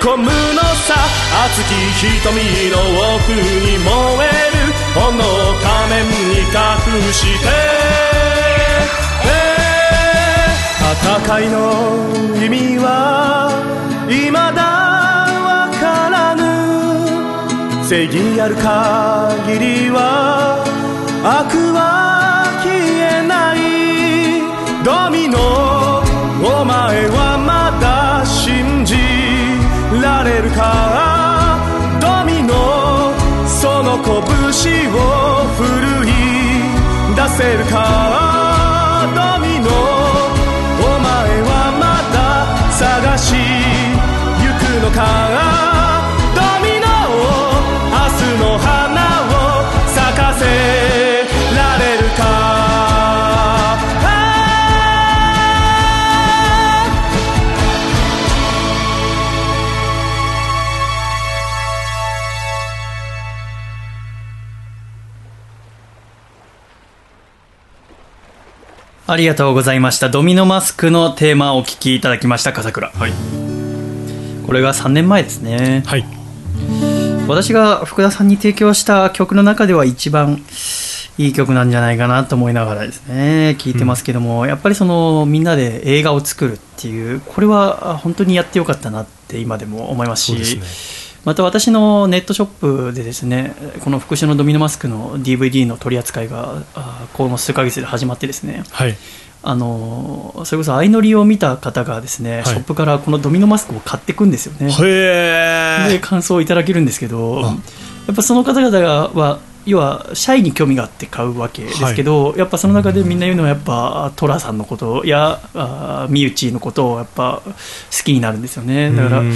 込むのさ。熱き瞳の奥に燃える炎仮面に隠して、戦いの意味は未だわからぬ。正義ある限りは悪は消えない。ドミノお前はまだられるか。ドミノその拳を振るい出せるか。ドミノお前はまだ探し行くのか。ありがとうございました。ドミノマスクのテーマをお聞きいただきました。笠倉。はい。これが3年前ですね。はい。私が福田さんに提供した曲の中では一番いい曲なんじゃないかなと思いながらですね聞いてますけども、やっぱりそのみんなで映画を作るっていうこれは本当にやってよかったなって今でも思いますしまた私のネットショップでですねこの復讐のドミノマスクの DVD の取り扱いがあこの数ヶ月で始まってですね。はい。あのそれこそ相乗りを見た方がですね、い。ショップからこのドミノマスクを買っていくんですよね。で感想をいただけるんですけどあ。やっぱその方々は要はシャイに興味があって買うわけですけど、やっぱその中でみんな言うのはやっぱ寅さんのことやあ身内のことをやっぱ好きになるんですよね。だからうん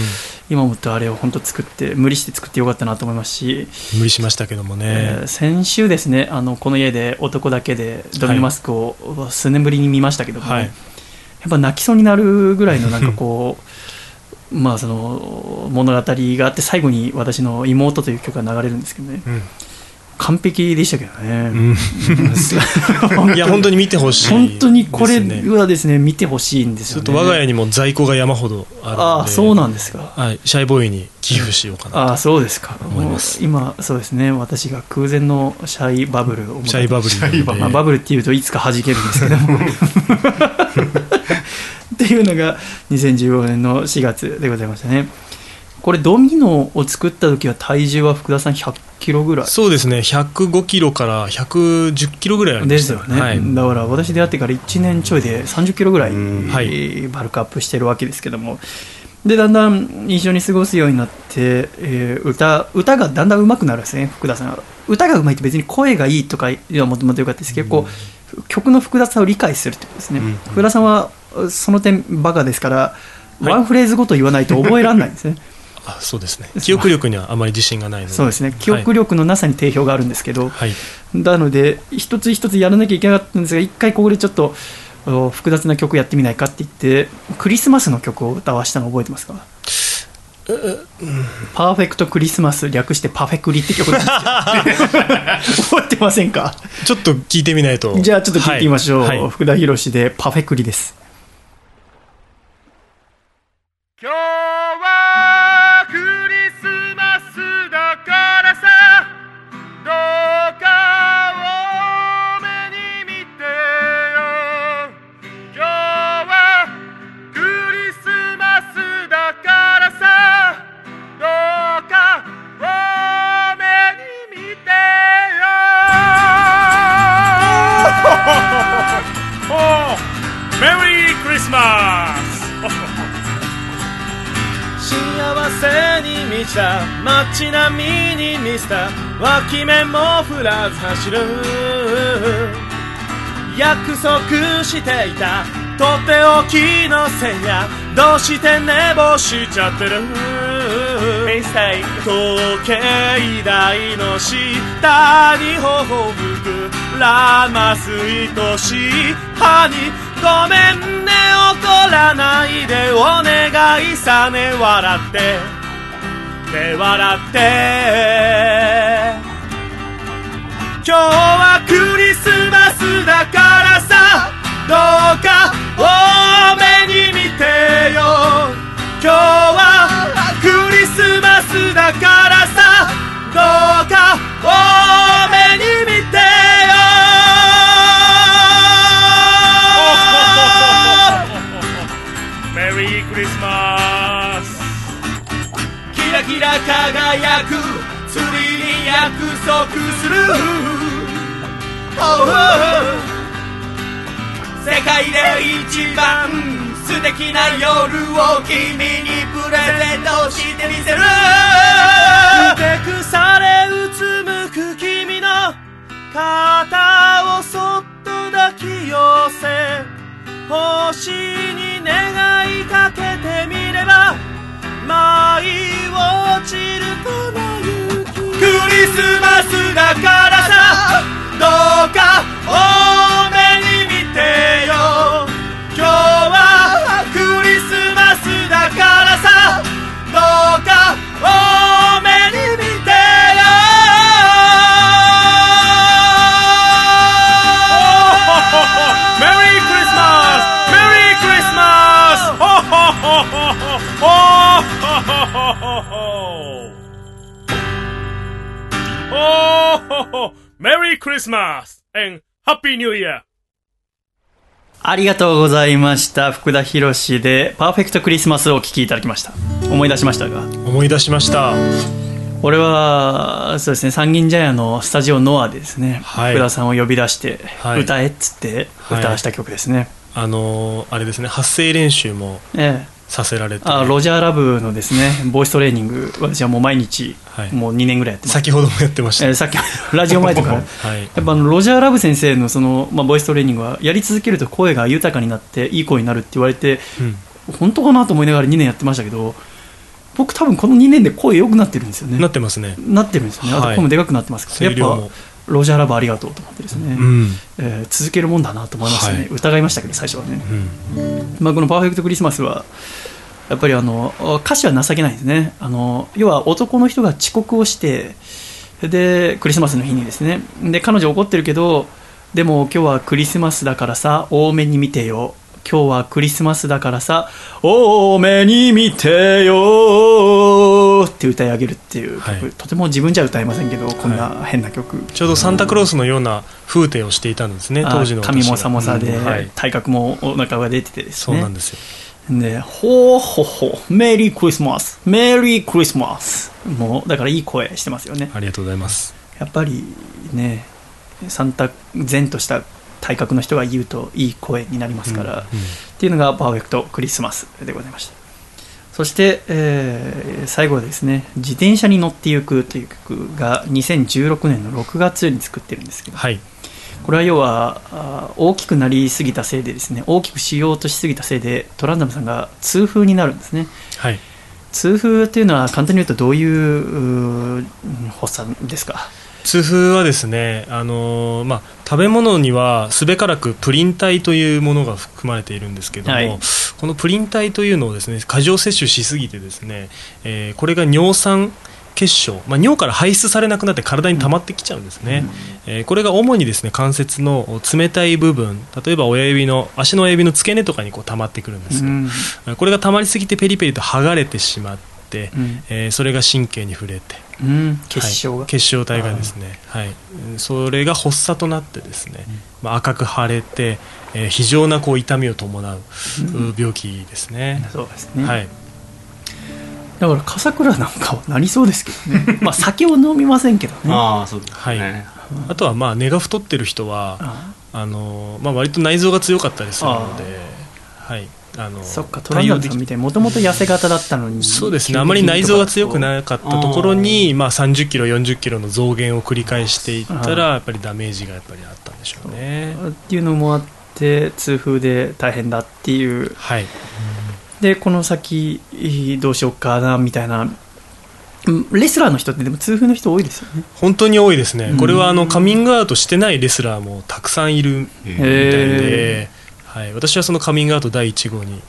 今思ってあれを本当作って無理して作ってよかったなと思いますし、無理しましたけどもね。えー先週ですねあのこの家で男だけでドミノマスクを数年ぶりに見ましたけども、はい。やっぱ泣きそうになるぐらいのなんかこう まあその物語があって最後に私の妹という曲が流れるんですけどね。うん完璧でしたけどね、うん。いや本当に見てほしい本当にこれはですね見てほしいんですよね。ちょっと我が家にも在庫が山ほどあるので。ああそうなんですか。はい、シャイボーイに寄付しようかなああそうですか。今そうですね私が空前のシャイバブルをシャイバブリーなので。まあ、バブルっていうといつか弾けるんですけども。っていうのが2015年の4月でございましたねこれドミノを作った時は体重は福田さん100キロぐらい。そうですね。105キロから110キロぐらいありました。ですよね、はい、だから私出会ってから1年ちょいで30キロぐらい、うん。はい。えーバルクアップしてるわけですけども。でだんだん一緒に過ごすようになって、えー歌歌がだんだん上手くなるんですね福田さんが歌が上手いって別に声がいいとかはもともとよかったですけど、こう曲の複雑さを理解するってことですね、うん。福田さんはその点バカですから、ワンフレーズごと言わないと覚えられないんですねあそうですね。記憶力にはあまり自信がないので。そうですね。記憶力のなさに定評があるんですけど、はい、なので一つ一つやらなきゃいけなかったんですが一回ここでちょっとお複雑な曲やってみないかって言ってクリスマスの曲を歌わしたの覚えてますか？パーフェクトクリスマス略してパフェクリって曲なんですよ 覚えてませんか？ちょっと聞いてみないと。じゃあちょっと聞いてみましょう、はい。はい。福田博でパフェクリです。今日幸せに満ちた街並みに見せた脇目も振らず走る約束していたとっておきのせいやどうして寝坊しちゃってる時計台の下に頬吹くらます愛しい歯にごめんね怒らないでお願いさね笑って。ね笑って。今日はクリスマスだからさ。どうか多めに見てよ。今日はクリスマスだからさ。どうか多めに見て。よキラキラ輝く釣りに約束する。世界で一番素敵な夜を君にプレゼントしてみせる。ふてくされうつむく君の肩をそっと抱き寄せ星に願いかけてみれば舞い落ちる粉雪クリスマスだからさどうか多めに見てよ。今日はクリスマスだからさどうか多めに見てよ。Merry Christmas and Happy New Year! ありがとうございました。福田博士で「パーフェクトクリスマス」をお聴きいただきました。思い出しましたが思い出しました。俺はそうですね三銀茶屋のスタジオノアでですね、はい。福田さんを呼び出して、はい。歌えっつって歌わした曲ですね、あのーあれですね発声練習もええさせられて。あロジャーラブのですねボイストレーニング私はもう毎日、はい。もう2年ぐらいやってます。先ほどもやってました、えーさっきラジオ前とか やはい。っぱあのロジャーラブ先生のその、まあ、ボイストレーニングはやり続けると声が豊かになっていい声になるって言われてうん。本当かなと思いながら2年やってましたけど僕多分この2年で声良くなってるんですよね。なってますね。なってるんですよね、あとはい。声もでかくなってますから、やっぱロジャーラブありがとうと思ってですね、うん。えー続けるもんだなと思いましたね、はい。疑いましたけど最初はね、うん。まあ、この「パーフェクトクリスマスは」やっぱりあの歌詞は情けないですね。あの要は男の人が遅刻をしてでクリスマスの日にですね。で彼女怒ってるけどでも今日はクリスマスだからさ多めに見てよ今日はクリスマスだからさ多めに見てよって歌い上げるっていう曲、はい。とても自分じゃ歌えませんけどこんな変な曲、ちょうどサンタクロースのような風景をしていたんですね当時のあ髪もさもさで、うんはい、体格もお腹が出ててですね。そうなんですよ。で、ほうほほ、メリークリスマス、メリークリスマス。もう、だからいい声してますよね。ありがとうございます。やっぱりね、サンタ前とした体格の人が言うといい声になりますから、うんうん。っていうのがパーフェクトクリスマスでございました。そして、えー最後はですね、自転車に乗ってゆくという曲が2016年の6月に作ってるんですけど、はい。これは要は大きくなりすぎたせいでですね大きくしようとしすぎたせいでトランザムさんが痛風になるんですね。はい。痛風っていうのは簡単に言うとどういう発作ですか？痛風はですね、あのーまあ、食べ物にはすべからくプリン体というものが含まれているんですけども、はい。このプリン体というのをですね過剰摂取しすぎてですね、えーこれが尿酸結晶、まあ、尿から排出されなくなって体に溜まってきちゃうんですね、えーこれが主にですね関節の冷たい部分例えば親指の足の親指の付け根とかにこう溜まってくるんですよ、うん。これが溜まりすぎてペリペリと剥がれてしまって、うん。えーそれが神経に触れてうん。結晶が、はい結晶体がですね、はい、うんそれが発作となってですね、まあ、赤く腫れて、えー非常なこう痛みを伴う、う病気ですね。そうですね、はい、だから笠倉なんかはなりそうですけどね。まあ酒を飲みませんけどね。ああそうですね、はい。あとはまあ根が太ってる人はああの、まあ、割と内臓が強かったりするので、はい、あのそっかトランザムさんみたいにもともと痩せ型だったのにそうですね。あまり内臓が強くいなかったところに、まあ、30キロ40キロの増減を繰り返していったらやっぱりダメージがやっぱりあったんでしょうね。っていうのもあって痛風で大変だっていう。はい。でこの先どうしようかなみたいな。うんレスラーの人ってでも痛風の人多いですよね。本当に多いですね、うん。これはあのカミングアウトしてないレスラーもたくさんいるみたいへで、はい、私はそのカミングアウト第1号に、うん。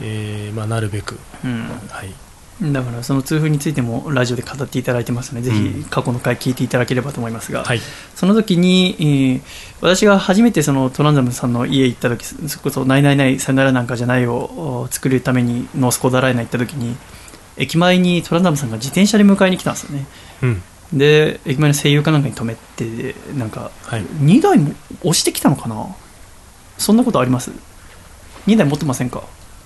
えーまあ、なるべく、うん。はい、だからその痛風についてもラジオで語っていただいてますので、ぜひ過去の回聞いていただければと思いますが、はい、その時に、えー私が初めてそのトランザムさんの家行った時それこそ「ないないないさよならなんかじゃない」をお作るためにノースコダライナ行った時に駅前にトランザムさんが自転車で迎えに来たんですよね。うん。で駅前の声優かなんかに止めてなんかはい、2台も押してきたのかな？そんなことあります？2台持ってませんか？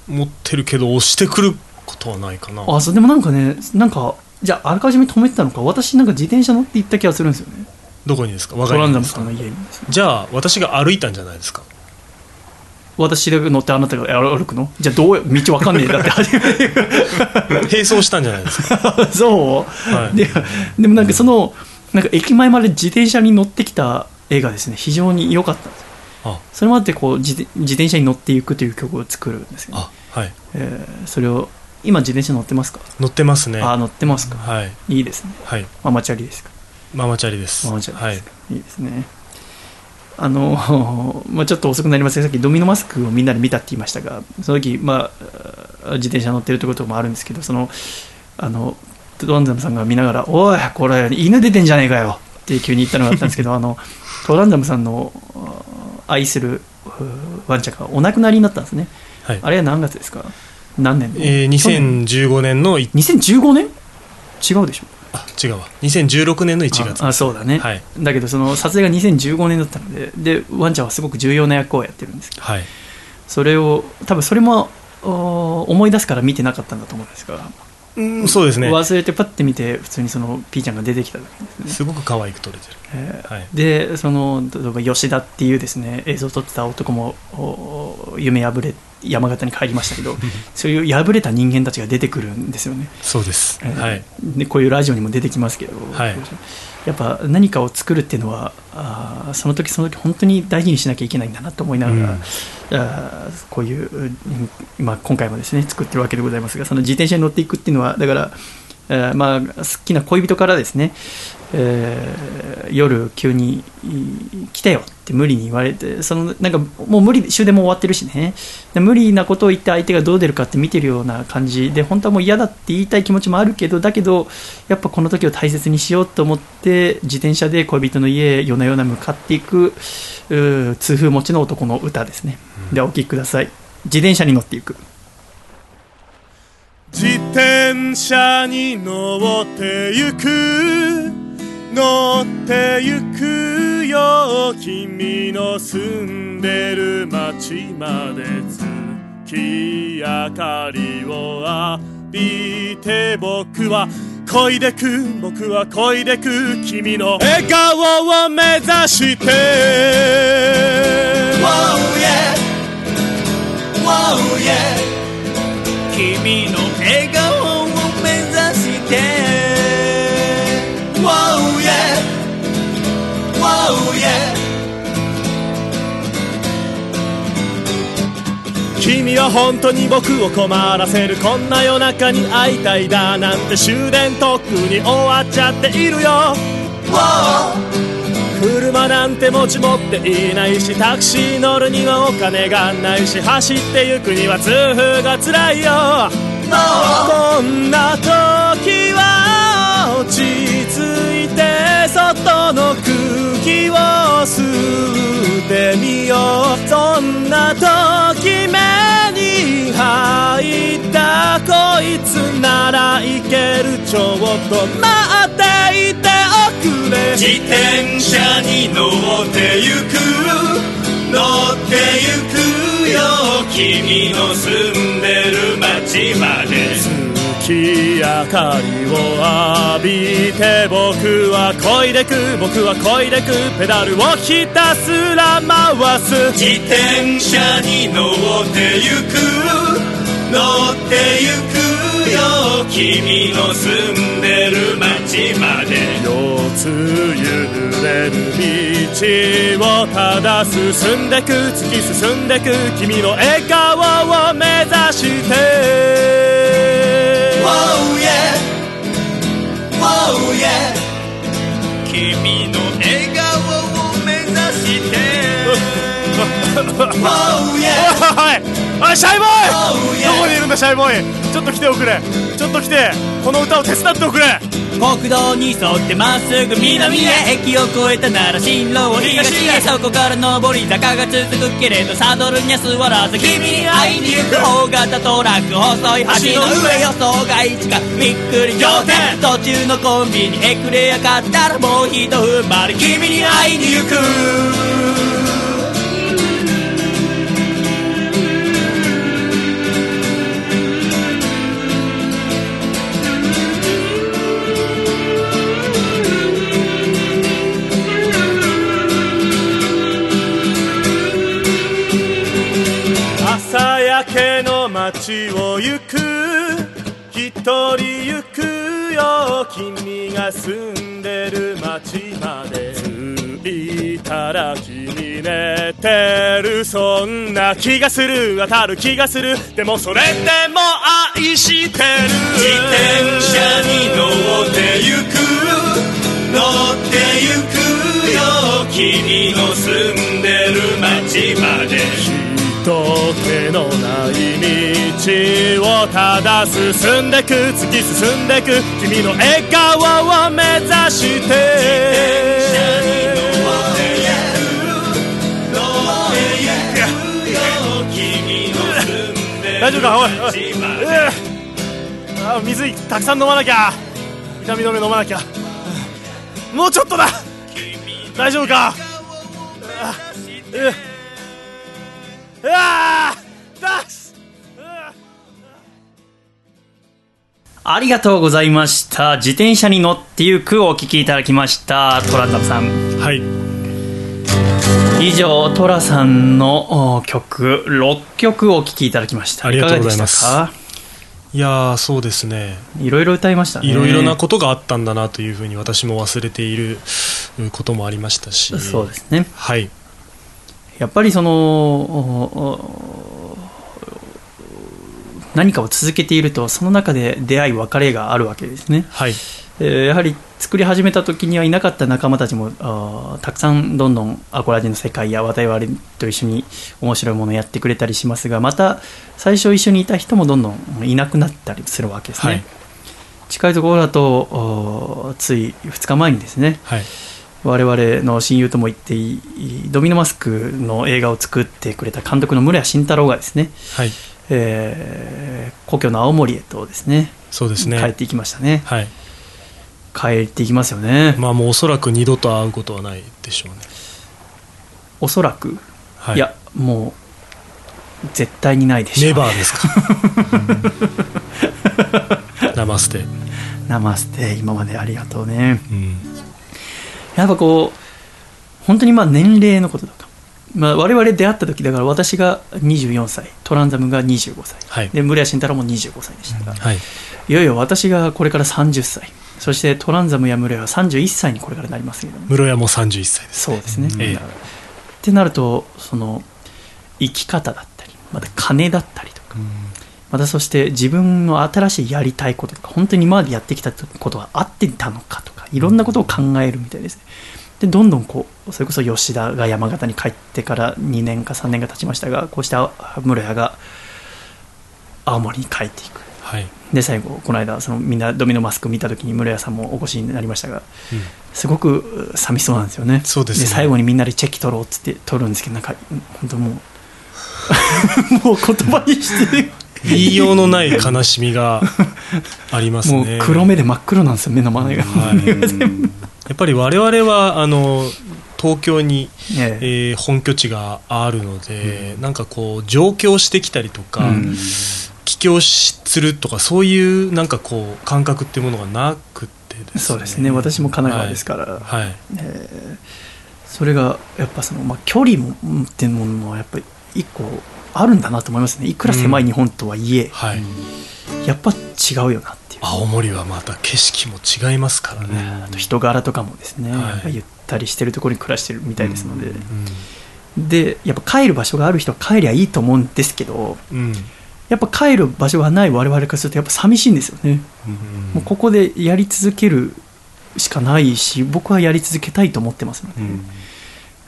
持ってるけど押してくることはないかな。あそうでもなんかねなんかじゃああらかじめ止めてたのか？私なんか自転車乗って行った気がするんですよね。どこにですか？我が家にですかじゃあ私が歩いたんじゃないですか？私が乗ってあなたが歩くの？じゃあどう道わかんねえだって初めて並走したんじゃないですか？そう、はい。ででもなんかそのなんか駅前まで自転車に乗ってきた映画ですね。非常に良かった。んですそれもあってこう自転自転車に乗っていくという曲を作るんですよ、ね。あはい。えーそれを今自転車乗ってますか、乗ってますね。ああ乗ってますか？はい。いいですね。はい。ママチャリですか？ママチャリです。ママチャリはいですか、い、いですね。あの、まあ、ちょっと遅くなりますがさっきドミノマスクをみんなで見たって言いましたがその時、まあ、自転車乗ってるということもあるんですけどそのあのトランザムさんが見ながら「おいこれ犬出てんじゃねえかよ」って急に言ったのがあったんですけどあのトランザムさんのあ愛するうワンちゃんがお亡くなりになったんですね。はい。あれは何月ですか？何年のえー、去年2015年のい2015年。違うでしょ。あ違うわ。2016年の1月。ああそうだね、はい。だけどその撮影が2015年だったのででワンちゃんはすごく重要な役をやってるんですけど。はい。それを多分それもお思い出すから見てなかったんだと思うんですが、うんそうですね。忘れてパッて見て普通にそのピーちゃんが出てきた時ですね。すごく可愛く撮れてる。えーはい。でその例えば吉田っていうですね映像を撮ってた男もお夢破れ山形に帰りましたけど そういう破れた人間たちが出てくるんですよね、そうです。えーはい。でこういうラジオにも出てきますけど、はいやっぱ何かを作るっていうのはあーその時その時本当に大事にしなきゃいけないんだなと思いながら、うん。あーこういう、うんまあ、今回もですね作ってるわけでございますがその自転車に乗っていくっていうのはだから、えーまあ、好きな恋人からですね、えー夜急にい来たよって無理に言われてそのなんかもう無理終電も終わってるしね。で無理なことを言って相手がどう出るかって見てるような感じで本当はもう嫌だって言いたい気持ちもあるけどだけどやっぱこの時を大切にしようと思って自転車で恋人の家へ夜な夜な向かっていく痛風持ちの男の歌ですね。ではお聴きください。自転車に乗っていく自転車に乗ってゆく。乗ってゆくよ。君の住んでる街まで月明かりを浴びて僕は漕いでく僕は漕いでく君の笑顔を目指して。Wow yeah. Wow yeah. 君の笑顔を目指して。Wow yeah. Wow yeah. 君は本当に僕を困らせる。こんな夜中に会いたいだなんて終電とっくに終わっちゃっているよ。Wow. 車なんて持ち持っていないしタクシー乗るにはお金がないし走ってゆくには痛風が辛いよ。こんな時は落ち着いて外の空気を吸ってみよう。そんな時目に入ったこいつならいける。ちょっと待っていて。おくれ自転車に乗ってゆく乗ってゆくよ君の住んでる街まで。月明かりを浴びて僕は漕いでく僕は漕いでくペダルをひたすら回す。自転車に乗ってゆく乗ってゆくよ君の住んでる街まで。腰痛揺れる道をただ進んでく突き進んでく君の笑顔を目指して。Wow yeah. Wow yeah. 君の笑顔を目指して。おい。シャイボーイ。どこにいるんだシャイボーイ。ちょっと来ておくれ。ちょっと来て。この歌を手伝っておくれ。国道に沿ってまっすぐ南へ駅を越えたなら進路を東へ。そこから上り坂が続くけれどサドルには座らず君に会いに行く大型トラック細い橋の上予想外地かびっくり仰天。途中のコンビニエクレア買ったらもうひと踏ん張り君に会いに行く朝焼けの街を行く。一人行くよ。君が住んでる街まで。着いたら君寝てる。そんな気がする。当たる気がする。でもそれでも愛してる。自転車に乗ってゆく。乗ってゆくよ。君の住んでる街まで。人気のない道をただ進んでく突き進んでく君の笑顔を目指して。大丈夫か？おいおい。あ水たくさん飲まなきゃ。痛み止め飲まなきゃ。もうちょっとだ。大丈夫か？あううわーダッシュありがとうございました。自転車に乗ってゆくをお聞きいただきました。トラタさん。はい以上、トラさんのお曲、6曲お聴きいただきました。ありがとうございますいやーそうですねいろいろ歌いましたね。いろいろなことがあったんだなというふうに私も忘れているうこともありましたしそうですね。はいやっぱりその、何かを続けていると、その中で出会い、別れがあるわけですね。はい。えーやはり作り始めた時にはいなかった仲間たちもたくさんどんどんアコラジの世界や我々と一緒に面白いものをやってくれたりしますがまた最初一緒にいた人もどんどんいなくなったりするわけですね、はい。近いところだとおつい2日前にですねはい我々の親友とも言っていいドミノマスクの映画を作ってくれた監督の村谷慎太郎がですね、はい。えー故郷の青森へとですねそうですね。帰っていきましたね。はい。帰っていきますよね、まあもうおそらく二度と会うことはないでしょうね。おそらく？はい。いや、もう、絶対にないでしょう。ネバーですか？ナマステナマステ、今までありがとうね。うんやっぱこう、本当にまあ年齢のことと。か、まあ、我々出会った時だから私が24歳、トランザムが25歳、はい。で、村谷慎太郎も25歳でしたが、はい。いよいよ私がこれから30歳、そしてトランザムや村谷は31歳にこれからなりますけども、室谷も31歳ですそうですね。ええ。ってなると、その、生き方だったり、また金だったりとか、またそして自分の新しいやりたいこととか本当に今までやってきたことが合ってたのかとかいろんなことを考えるみたいですね。でどんどんこうそれこそ吉田が山形に帰ってから2年か3年が経ちましたがこうした室谷が青森に帰っていく。はい。で最後この間そのみんなドミノマスク見た時に室谷さんもお越しになりましたがうん。すごく寂しそうなんですよね。そうですね。最後にみんなでチェキ取ろうっつって取るんですけどなんか本当もう もう言葉にして言いようのない悲しみがありますもうね黒目で真っ黒なんですよ目の前が、はい。やっぱり我々はあの東京に、ええ。えー本拠地があるので、なんかこう上京してきたりとか、うん。帰郷するとかそういうなんかこう感覚っていうものがなくってですね。そうですね。私も神奈川ですから、はい、はい。それがやっぱその、まあ、距離もっていうものもやっぱり一個あるんだなと思いますね。いくら狭い日本とはいえ、はい。やっぱ違うよなっていう。青森はまた景色も違いますからね、あと人柄とかもですね、はい。ゆったりしてるところに暮らしてるみたいですので、うんでやっぱ帰る場所がある人は帰りゃいいと思うんですけどうん。やっぱ帰る場所がない我々からするとやっぱ寂しいんですよね、もうここでやり続けるしかないし僕はやり続けたいと思ってますの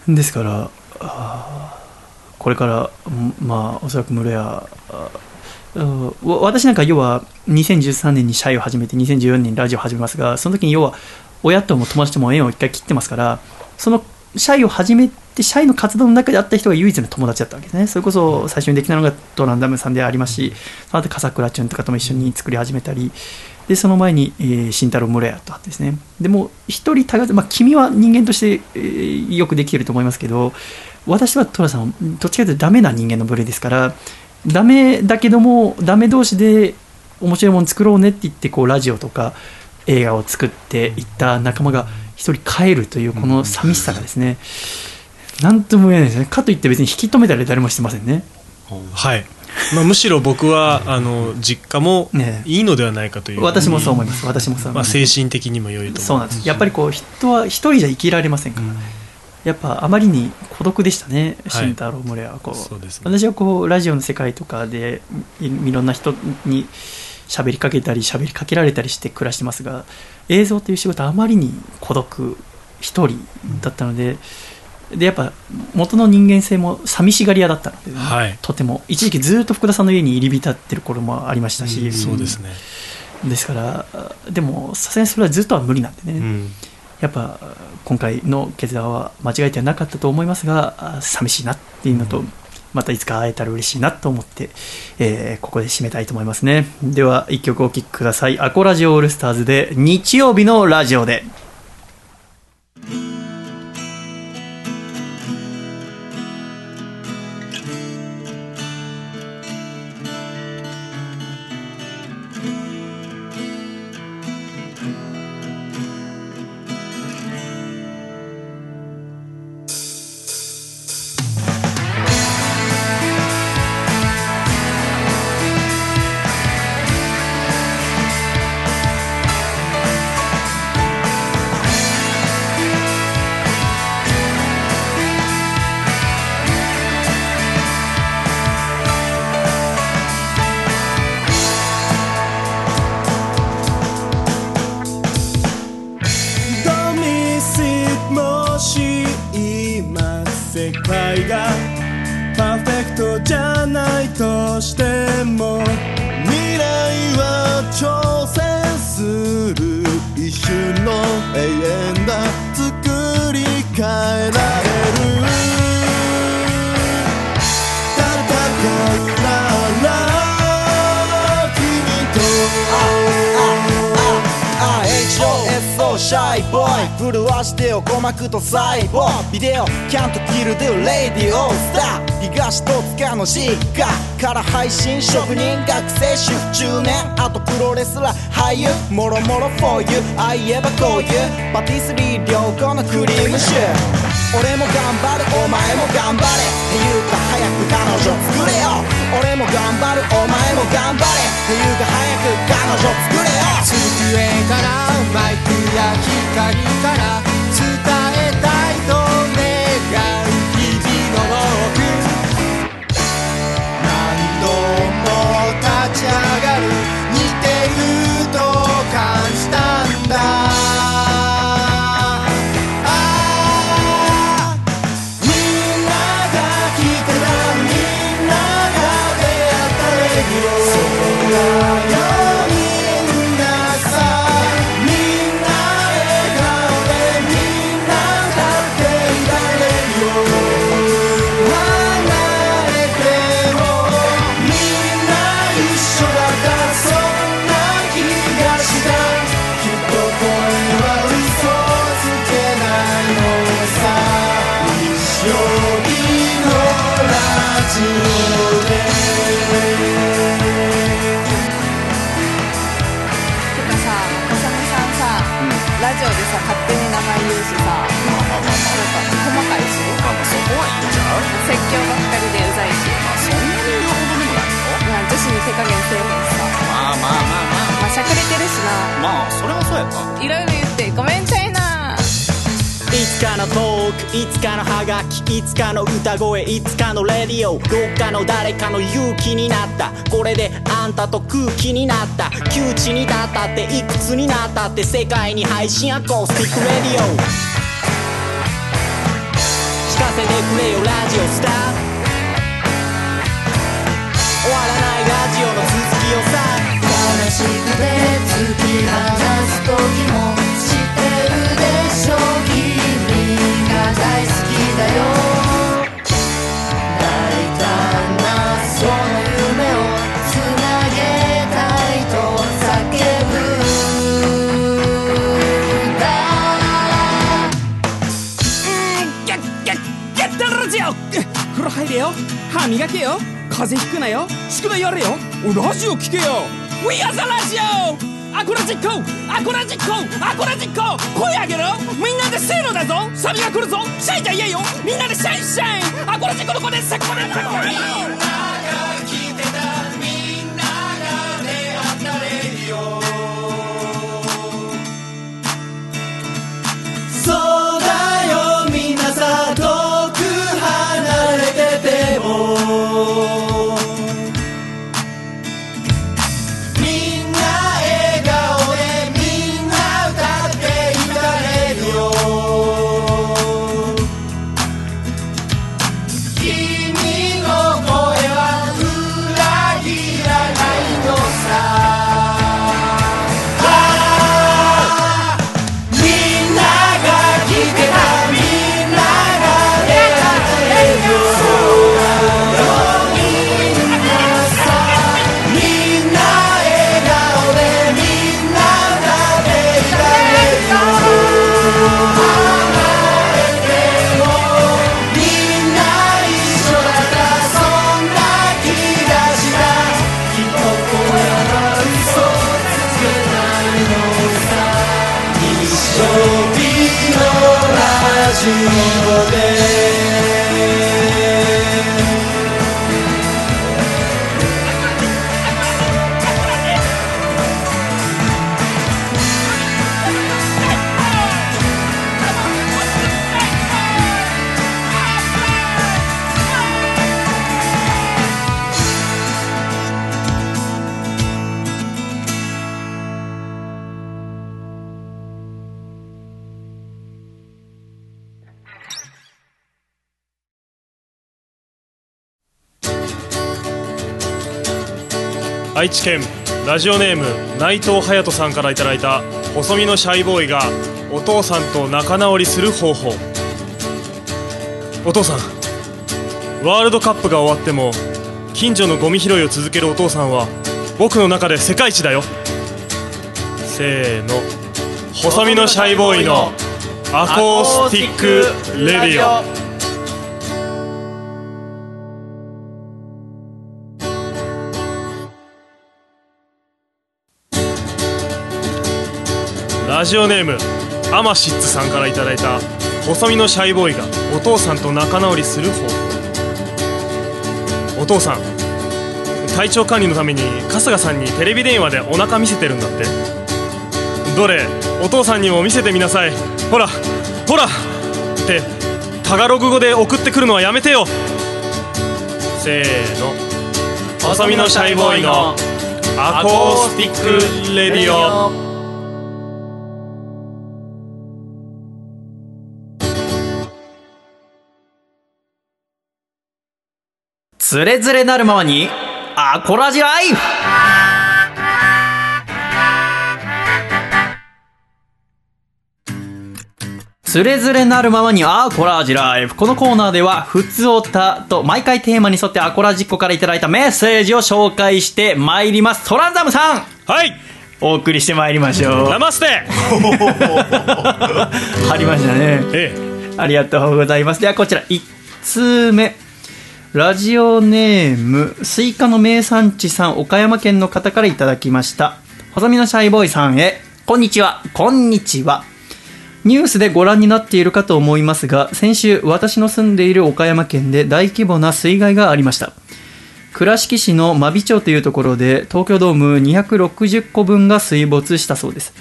で、ですからあーこれからまあおそらく室谷あーわ私なんか要は2013年に社員を始めて2014年にラジオを始めますがその時に要は親とも友達とも縁を一回切ってますからその社員を始めて社員の活動の中であった人が唯一の友達だったわけですね。それこそ最初にできたのがトランダムさんでありますしその後笠倉淳とかとも一緒に作り始めたりでその前に、えー慎太郎村屋とあってですね。でも一人互い、まあ、君は人間として、えーよくできてると思いますけど私は寅さんはどっちかというとダメな人間の部類ですからダメだけどもダメ同士で面白いもの作ろうねって言ってこうラジオとか映画を作っていった仲間が一人帰るというこの寂しさがですね何とも言えないですね。かといって別に引き止めたり誰もしてませんね。はい、まあ、むしろ僕は あの実家もねいいのではないかという。私もそう思います。私もそうまあ、精神的にも良いと思そうなんです。やっぱりこう人は一人じゃ生きられませんから、やっぱあまりに孤独でしたねはい。慎太郎村はこう、そうですね。私はこうラジオの世界とかでいいろんな人に喋りかけたり喋りかけられたりして暮らしてますが映像という仕事はあまりに孤独一人だったので、でやっぱ元の人間性も寂しがり屋だったのでね、はい。とても。一時期ずっと福田さんの家に入り浸ってる頃もありましたし、そうですね、ですからでもさすがにそれはずっとは無理なんでね、うんやっぱ今回の決断は間違えてはなかったと思いますがあ寂しいなっていうのと、またいつか会えたら嬉しいなと思って、えーここで締めたいと思いますね。では1曲お聴きください。アコラジオオールスターズで日曜日のラジオで配信職人学生主婦中年あとプロレスラー俳優。もろもろ for you ああ言えばこういう。パティスリー良好のクリームシュー俺も頑張るお前も頑張れ。っていうか早く彼女作れよ。俺も頑張るお前も頑張れ。っていうか早く彼女作れよ。机からマイクや光からかのトークいつかのハガキいつかの歌声いつかのレディオどっかの誰かの勇気になった。これであんたと空気になった。窮地に立ったっていくつになったって世界に配信 acoustic radio。聞かせてくれよラジオスター。終わらないラジオの続きをさ。悲しくて突き放す時も風呂よ歯磨けよ風邪ひくなよ宿題やれよラジオ聞けよ We are the ラジオアコラジックアコラジックアコラジック声上げろ。みんなでせーのだぞ。サビが来るぞ。シャイじゃ言えよ。みんなでシャイシャイ。アコラジックの子でセコマ県ラジオネーム内藤隼人さんからいただいた細身のシャイボーイがお父さんと仲直りする方法。お父さんワールドカップが終わっても近所のゴミ拾いを続けるお父さんは僕の中で世界一だよ。せーの。細身のシャイボーイの acoustic radio。ラジオネームアマシッツさんからいただいた細身のシャイボーイがお父さんと仲直りする方法。お父さん体調管理のために春日さんにテレビ電話でお腹見せてるんだって。どれお父さんにも見せてみなさい。ほらほらってタガログ語で送ってくるのはやめてよ。せーの。細身のシャイボーイのacoustic radio。つれづれなるままにアコラジライフ。つれづれなるままにアコラジライフ。このコーナーではふつおたと毎回テーマに沿ってアコラジっ子からいただいたメッセージを紹介してまいります。トランザムさん。はい。お送りしてまいりましょう。ナマステ。貼りましたね。えありがとうございます。ではこちら。1通目ラジオネームスイカの名産地さん岡山県の方からいただきました。細身のシャイボーイさんへ。こんにちは。こんにちは。ニュースでご覧になっているかと思いますが先週私の住んでいる岡山県で大規模な水害がありました。倉敷市の真備町というところで東京ドーム260個分が水没したそうです。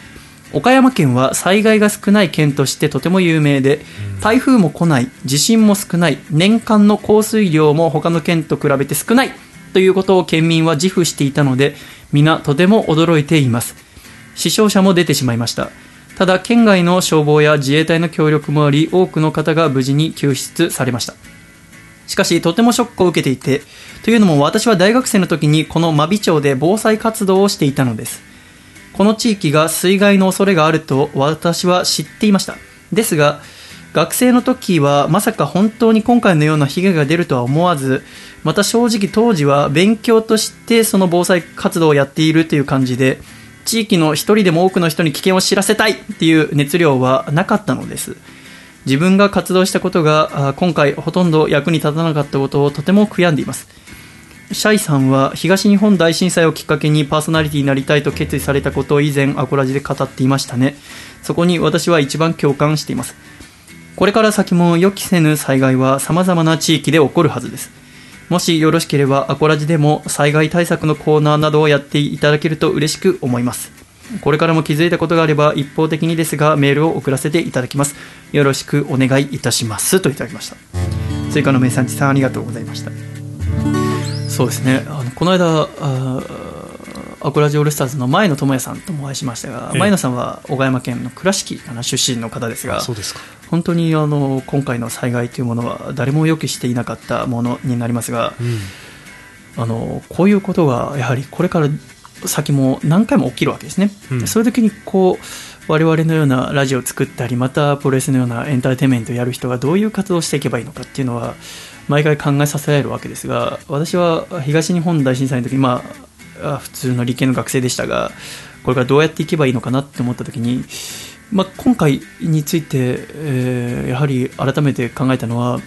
岡山県は災害が少ない県としてとても有名で台風も来ない地震も少ない年間の降水量も他の県と比べて少ないということを県民は自負していたので皆とても驚いています。死傷者も出てしまいました。ただ県外の消防や自衛隊の協力もあり多くの方が無事に救出されました。しかしとてもショックを受けていてというのも私は大学生の時にこの真備町で防災活動をしていたのですこの地域が水害の恐れがあると私は知っていました。ですが学生の時はまさか本当に今回のような被害が出るとは思わずまた正直当時は勉強としてその防災活動をやっているという感じで地域の一人でも多くの人に危険を知らせたいっていう熱量はなかったのです。自分が活動したことが今回ほとんど役に立たなかったことをとても悔やんでいます。シャイさんは東日本大震災をきっかけにパーソナリティになりたいと決意されたことを以前アコラジで語っていましたね。そこに私は一番共感しています。これから先も予期せぬ災害は様々な地域で起こるはずです。もしよろしければアコラジでも災害対策のコーナーなどをやっていただけると嬉しく思います。これからも気づいたことがあれば一方的にですがメールを送らせていただきます。よろしくお願いいたします。といただきました。追加の名産地さんありがとうございました。そうですね。あのこの間あーアコラジオールスターズの前野智也さんともお会いしましたが、ええ。前野さんは岡山県の倉敷かな出身の方ですがそうですか。本当にあの今回の災害というものは誰も予期していなかったものになりますが、あのこういうことがやはりこれから先も何回も起きるわけですね、うん。そういう時にこう我々のようなラジオを作ったりまたプロレスのようなエンターテインメントをやる人がどういう活動をしていけばいいのかっていうのは毎回考えさせられるわけですが私は東日本大震災の時まあ普通の理系の学生でしたがこれからどうやっていけばいいのかなって思った時に、まあ、今回について、えーやはり改めて考えたのは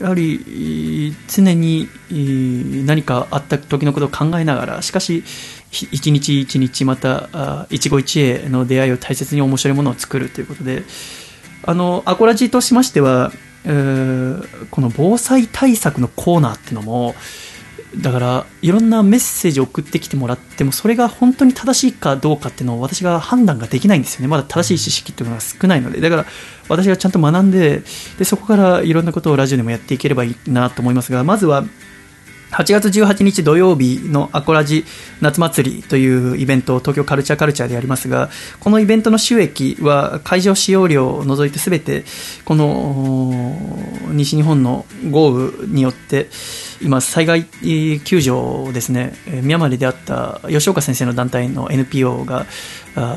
やはり常に何かあった時のことを考えながらしかし一日一日また一期一会の出会いを大切に面白いものを作るということであのアコラジーとしましては、この防災対策のコーナーってのもだからいろんなメッセージを送ってきてもらってもそれが本当に正しいかどうかっていうのを私が判断ができないんですよね。まだ正しい知識っていうのが少ないので。だから私がちゃんと学んででそこからいろんなことをラジオでもやっていければいいなと思いますがまずは8月18日土曜日のアコラジ夏祭りというイベントを東京カルチャーカルチャーでやりますがこのイベントの収益は会場使用料を除いてすべてこの西日本の豪雨によって今災害救助をですねえー宮までであった吉岡先生の団体の NPO が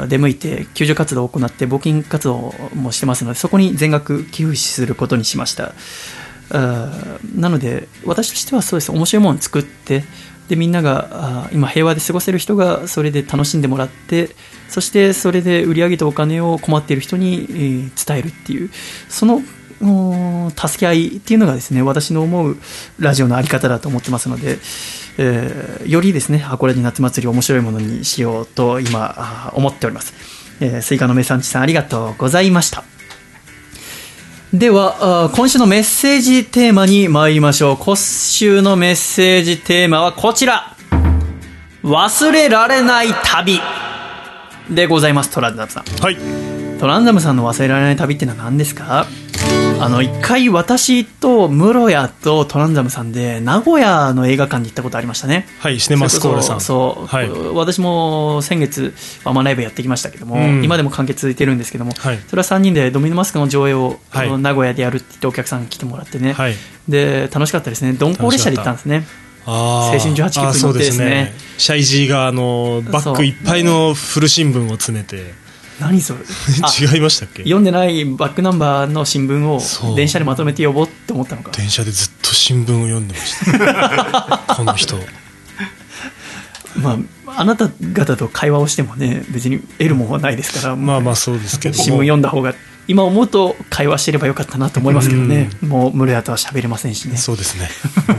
出向いて救助活動を行って募金活動もしてますのでそこに全額寄付することにしました。なので私としてはそうです。面白いものを作ってでみんながあ今平和で過ごせる人がそれで楽しんでもらってそしてそれで売り上げたお金を困っている人に、伝えるっていうその助け合いっていうのがですね私の思うラジオのあり方だと思ってますので、えーよりですねアコラジ夏祭り面白いものにしようと今思っております、えースイカの名産地さんありがとうございました。では今週のメッセージテーマに参りましょう。今週のメッセージテーマはこちら。忘れられない旅。でございます。トランザムさん。はい。トランザムさんの忘れられない旅ってのは何ですか？あの一回私と室谷とトランザムさんで名古屋の映画館に行ったことありましたね。はいシネマスコールさん。そうそう、はい。私も先月ワンマンライブやってきましたけども、うん。今でも完結続いてるんですけども、はい。それは3人でドミノマスクの上映を、はい。名古屋でやるって言ってお客さん来てもらってね、はい。で楽しかったですね。鈍行列車で行ったんですね。青春18切符に乗ってですね。シャイジーがあのバッグいっぱいの古新聞を詰めて何それ？あ 違いましたっけ？読んでないバックナンバーの新聞を電車でまとめて呼ぼうって思ったのか。電車でずっと新聞を読んでました。この人。まああなた方と会話をしてもね別に得るものはないですから。まあまあそうですけど新聞読んだ方が今思うと会話してればよかったなと思いますけどね。もう室谷とは喋れませんしね。そうですね。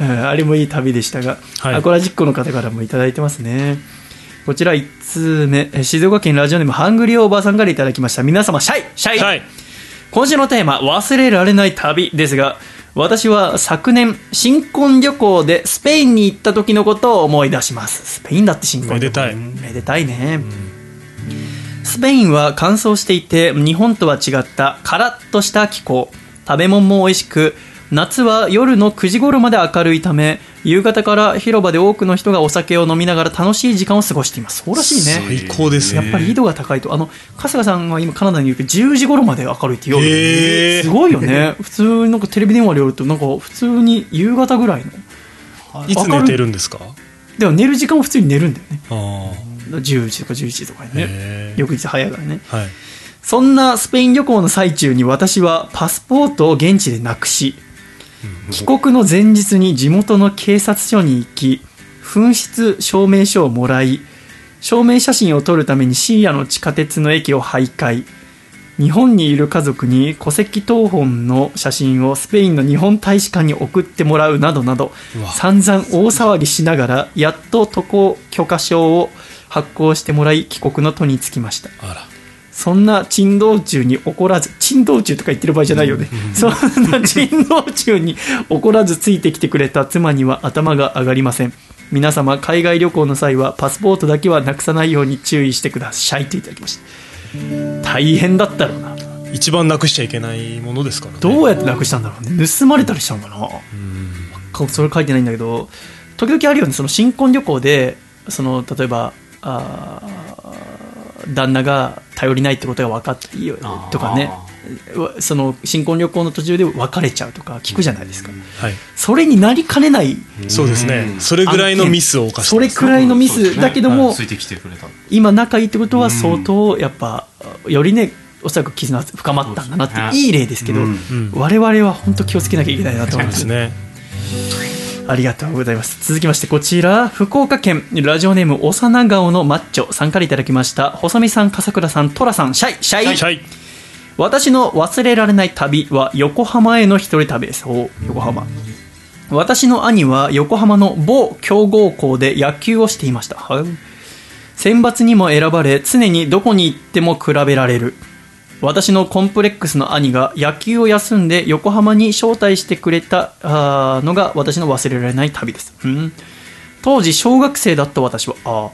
うんあれもいい旅でしたが、はい。アコラジックの方からもいただいてますねこちら1通目。え静岡県ラジオネームハングリーおばあさんからいただきました。皆様シャイシャイ、はい今週のテーマ忘れられない旅。ですが私は昨年新婚旅行でスペインに行った時のことを思い出します。スペインだって新婚旅行。めでたい。めでたいね、スペインは乾燥していて日本とは違ったカラッとした気候。食べ物も美味しく夏は夜の9時頃まで明るいため夕方から広場で多くの人がお酒を飲みながら楽しい時間を過ごしています。そうらしいね。最高ですね。やっぱり緯度が高いと。あの春日さんは今カナダにいるけど10時頃まで明るいって夜すごいよね。普通になんかテレビ電話でやるとなんか普通に夕方ぐらいの。いつ寝てるんですか？でも寝る時間は普通に寝るんだよね。あ10時とか11時とかね。へ翌日早いからね。はい。そんなスペイン旅行の最中に私はパスポートを現地でなくし帰国の前日に地元の警察署に行き紛失証明書をもらい証明写真を撮るために深夜の地下鉄の駅を徘徊。日本にいる家族に戸籍謄本の写真をスペインの日本大使館に送ってもらうなどなど散々大騒ぎしながらやっと渡航許可証を発行してもらい帰国の途につきました。あらそんな珍道中に怒らず珍道中とか言ってる場合じゃないよね、そんな珍道中に怒らずついてきてくれた妻には頭が上がりません。皆様海外旅行の際はパスポートだけはなくさないように注意してくださいといただきました。大変だったろうな。一番なくしちゃいけないものですからね。どうやってなくしたんだろうね。盗まれたりしたのかな。かそれ書いてないんだけど時々あるよね。その新婚旅行でその例えばあー旦那が頼りないってことが分かっていいよとかね。うその新婚旅行の途中で別れちゃうとか聞くじゃないですか、はい。それになりかねないそうですね。それぐらいのミスを犯してそれくらいのミスだけども、ついてきてくれた。今仲いいってことは相当やっぱよりねおそらく絆深まったんだなっていい例ですけど、うん。我々は本当気をつけなきゃいけないなと思いますねありがとうございます。続きましてこちら福岡県ラジオネーム幼顔のマッチョ。さんからいただきました細見さん笠倉さん寅さん。シャイシャイ。シャイ。私の忘れられない旅は横浜への一人旅。ですお横浜。私の兄は横浜の某強豪校で野球をしていました。はい。選抜にも選ばれ常にどこに行っても比べられる私のコンプレックスの兄が野球を休んで横浜に招待してくれたのが私の忘れられない旅です、うん。当時小学生だった私はあ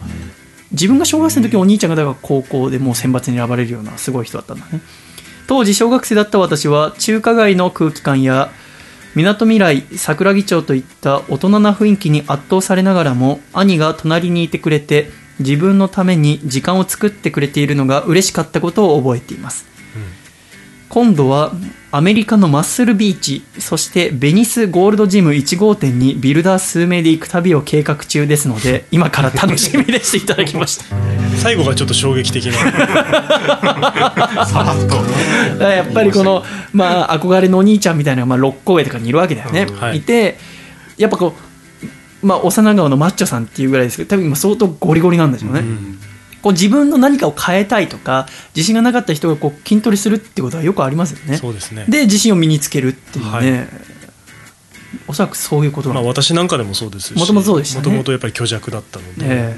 自分が小学生の時お兄ちゃんが高校でもう選抜に選ばれるようなすごい人だったんだね。当時小学生だった私は中華街の空気感やみなとみらい桜木町といった大人な雰囲気に圧倒されながらも兄が隣にいてくれて自分のために時間を作ってくれているのが嬉しかったことを覚えています、今度はアメリカのマッスルビーチそしてベニスゴールドジム1号店にビルダー数名で行く旅を計画中ですので 今から楽しみでしていた。だきました最後がちょっと衝撃的な。やっぱりこの、まあ、憧れのお兄ちゃんみたいなのが、まあ、六甲上とかにいるわけだよね、はい。いてやっぱこう、まあ、幼顔のマッチョさんっていうぐらいですけど多分今相当ゴリゴリなんでしょうね、こう自分の何かを変えたいとか自信がなかった人がこう筋トレするってことはよくありますよね。そうですね。で自信を身につけるっていうね、はい。おそらくそういうこと。なまあの、私なんかでもそうですし元々そうでしたね。もともとやっぱり虚弱だったので,、え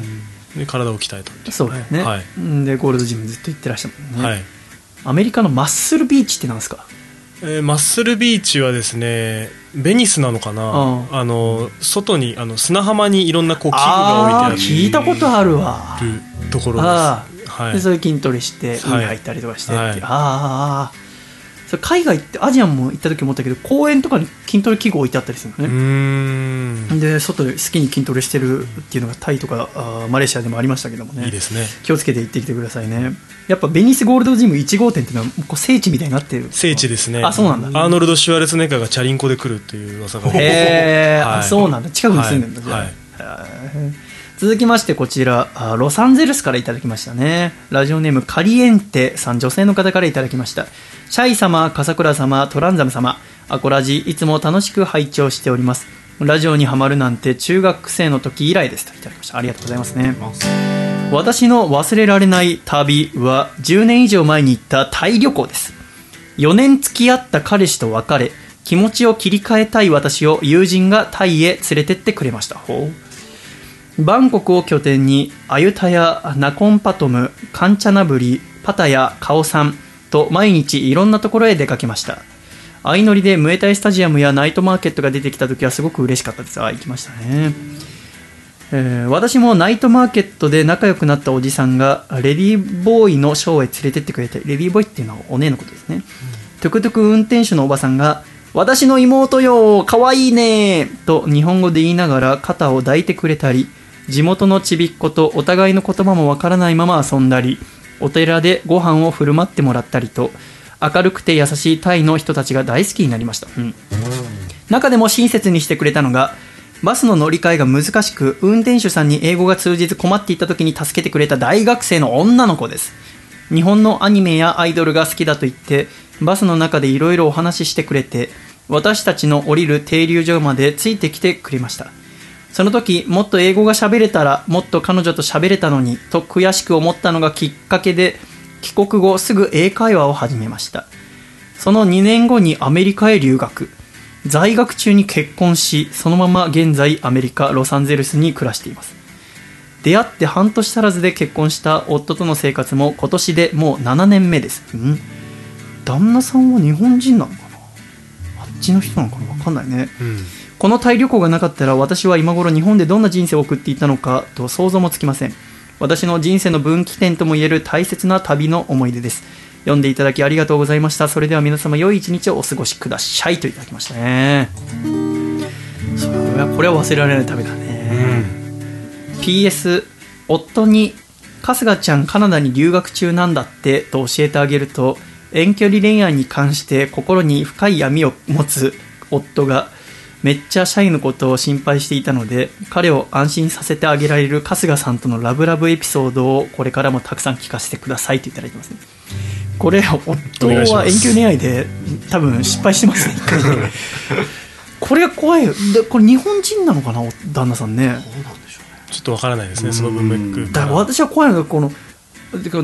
で体を鍛えたそうだよね、はい。うん。でゴールドジムずっと行ってらっしゃるもんね、はい。アメリカのマッスルビーチってなんですか？えーマッスルビーチはですねベニスなのかな、うん。あの外にあの砂浜にいろんなこう器具が置いてある。聞いたことあるわ。ところです。はい。でそれ筋トレしてはい海入ったりとかしてはい。ああそれ海外ってアジアも行った時思ったけど公園とかに筋トレ器具置いてあったりするのね、ん。で外で好きに筋トレしてるっていうのがタイとかあーマレーシアでもありましたけどもね。いいですね。気をつけて行ってきてくださいね。やっぱベニスゴールドジム1号店っていうのはこう聖地みたいになってる。聖地ですね。あそうなんだ。アーノルド・シュワルツェネッガーがチャリンコで来るっていう噂が。へえ、はい。あそうなんだ。近くに住んでるんだ、じゃあ、はい続きましてこちらロサンゼルスからいただきましたね。ラジオネームカリエンテさん女性の方からいただきました。シャイ様笠倉様トランザム様。アコラジいつも楽しく拝聴しております。ラジオにハマるなんて中学生の時以来ですといただきました。ありがとうございますね。私の忘れられない旅は10年以上前に行ったタイ旅行です。4年付き合った彼氏と別れ気持ちを切り替えたい私を友人がタイへ連れてってくれました。ほう。バンコクを拠点にアユタヤナコンパトムカンチャナブリパタヤカオサンと毎日いろんなところへ出かけました。相乗りでムエタイスタジアムやナイトマーケットが出てきた時はすごく嬉しかったです。あ行きましたね。えー私もナイトマーケットで仲良くなったおじさんがレディーボーイのショーへ連れてってくれてレディーボーイっていうのはお姉のことですね、トゥクトゥク運転手のおばさんが私の妹よかわいいねと日本語で言いながら肩を抱いてくれたり地元のちびっ子とお互いの言葉もわからないまま遊んだりお寺でご飯を振る舞ってもらったりと明るくて優しいタイの人たちが大好きになりました、うん。中でも親切にしてくれたのがバスの乗り換えが難しく運転手さんに英語が通じず困っていた時に助けてくれた大学生の女の子です。日本のアニメやアイドルが好きだと言ってバスの中でいろいろお話ししてくれて私たちの降りる停留所までついてきてくれました。その時もっと英語が喋れたらもっと彼女と喋れたのにと悔しく思ったのがきっかけで帰国後すぐ英会話を始めました。その2年後にアメリカへ留学。在学中に結婚しそのまま現在アメリカロサンゼルスに暮らしています。出会って半年足らずで結婚した夫との生活も今年でもう7年目です。うん？旦那さんは日本人なのかな？あっちの人なのかな？分かんないね。うん。このタイ旅行がなかったら私は今頃日本でどんな人生を送っていたのかと想像もつきません。私の人生の分岐点ともいえる大切な旅の思い出です。読んでいただきありがとうございました。それでは皆様良い一日をお過ごしください。といただきましたね。それはこれは忘れられない旅だね、PS 夫に春日ちゃんカナダに留学中なんだってと教えてあげると遠距離恋愛に関して心に深い闇を持つ夫がめっちゃシャイのことを心配していたので彼を安心させてあげられる春日さんとのラブラブエピソードをこれからもたくさん聞かせてくださいといただいてますね。これ夫は遠す距離恋愛で多分失敗してますねこれが怖い。よでこれ日本人なのかなお旦那さんね。ちょっとわからないですねその文脈だから私は怖いのがこの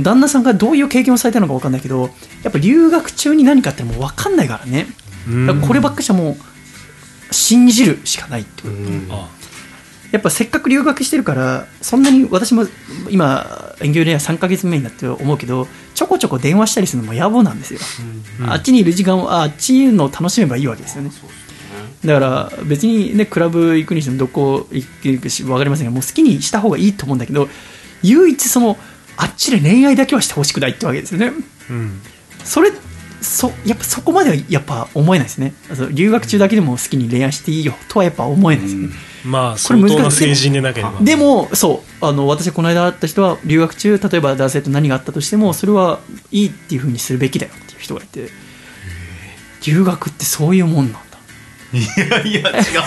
旦那さんがどういう経験をされたのか分かんないけどやっぱ留学中に何かってもう分かんないからね。こればっかしはもう信じるしかないってことあやっぱせっかく留学してるからそんなに私も今遠距離恋愛3ヶ月目になって思うけどちょこちょこ電話したりするのも野暮なんですよ、あっちにいる時間をああっちのを楽しめばいいわけですよね。だから別にねクラブ行くにしてもどこ行くし分かりませんがもう好きにした方がいいと思うんだけど唯一そのあっちで恋愛だけはしてほしくないってわけですよね。うん。それそやっぱそこまではやっぱ思えないですね。留学中だけでも好きに恋愛していいよとはやっぱ思えないですよね、まあこれ難しい。相当な成人でなければでもそうあの私この間会った人は留学中例えば男性と何があったとしてもそれはいいっていうふうにするべきだよっていう人がいて。留学ってそういうもんなんだ。いやいや違うでしょ。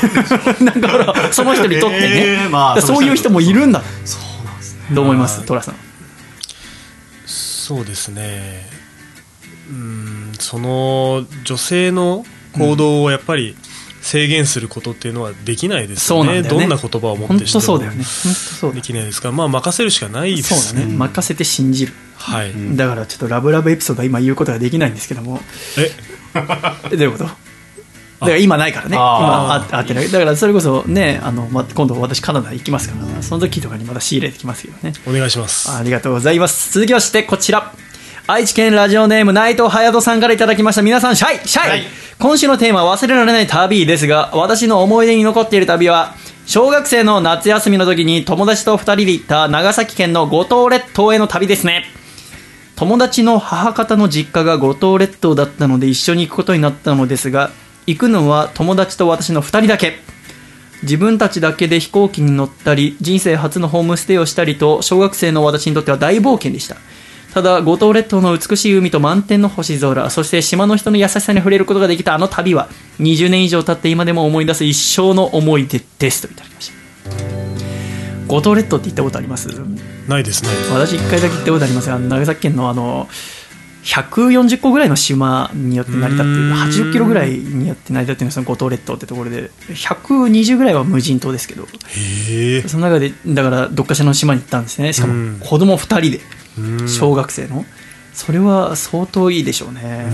だからその人にとってね、えーまあそういう人もいるんだ。そうなんですね。どう思います？トラさん。そうですねうん。その女性の行動をやっぱり制限することっていうのはできないですよね,、そうなんだよね。どんな言葉を持っ本てしても当そうだよね。できないですから。まあ任せるしかないですそうだね。任せて信じる。はい、だからちょっとラブラブエピソードは今言うことができないんですけども。え？えどういうこと？だから今ないからね。今ああってない。だからそれこそねあの、ま、今度私カナダ行きますからその時とかにまた仕入れてきますけどね。お願いします。ありがとうございます。続きましてこちら愛知県ラジオネーム内藤隼人さんからいただきました。皆さんシャイシャイ、今週のテーマは忘れられない旅ですが私の思い出に残っている旅は小学生の夏休みの時に友達と2人で行った長崎県の五島列島への旅ですね。友達の母方の実家が五島列島だったので一緒に行くことになったのですが行くのは友達と私の2人だけ。自分たちだけで飛行機に乗ったり人生初のホームステイをしたりと小学生の私にとっては大冒険でしたただ五島列島の美しい海と満天の星空そして島の人の優しさに触れることができたあの旅は20年以上経って今でも思い出す一生の思い出です。といただきました。五島列島って行ったことあります？ないですね。私1回だけ行ったことありますが長崎県のあの140個ぐらいの島によって成り立っている80キロぐらいによって成り立っているその五島列島ってところで120ぐらいは無人島ですけどその中でだからどっかしらの島に行ったんですね。しかうん。も子供2人で。うん小学生の？それは相当いいでしょうね。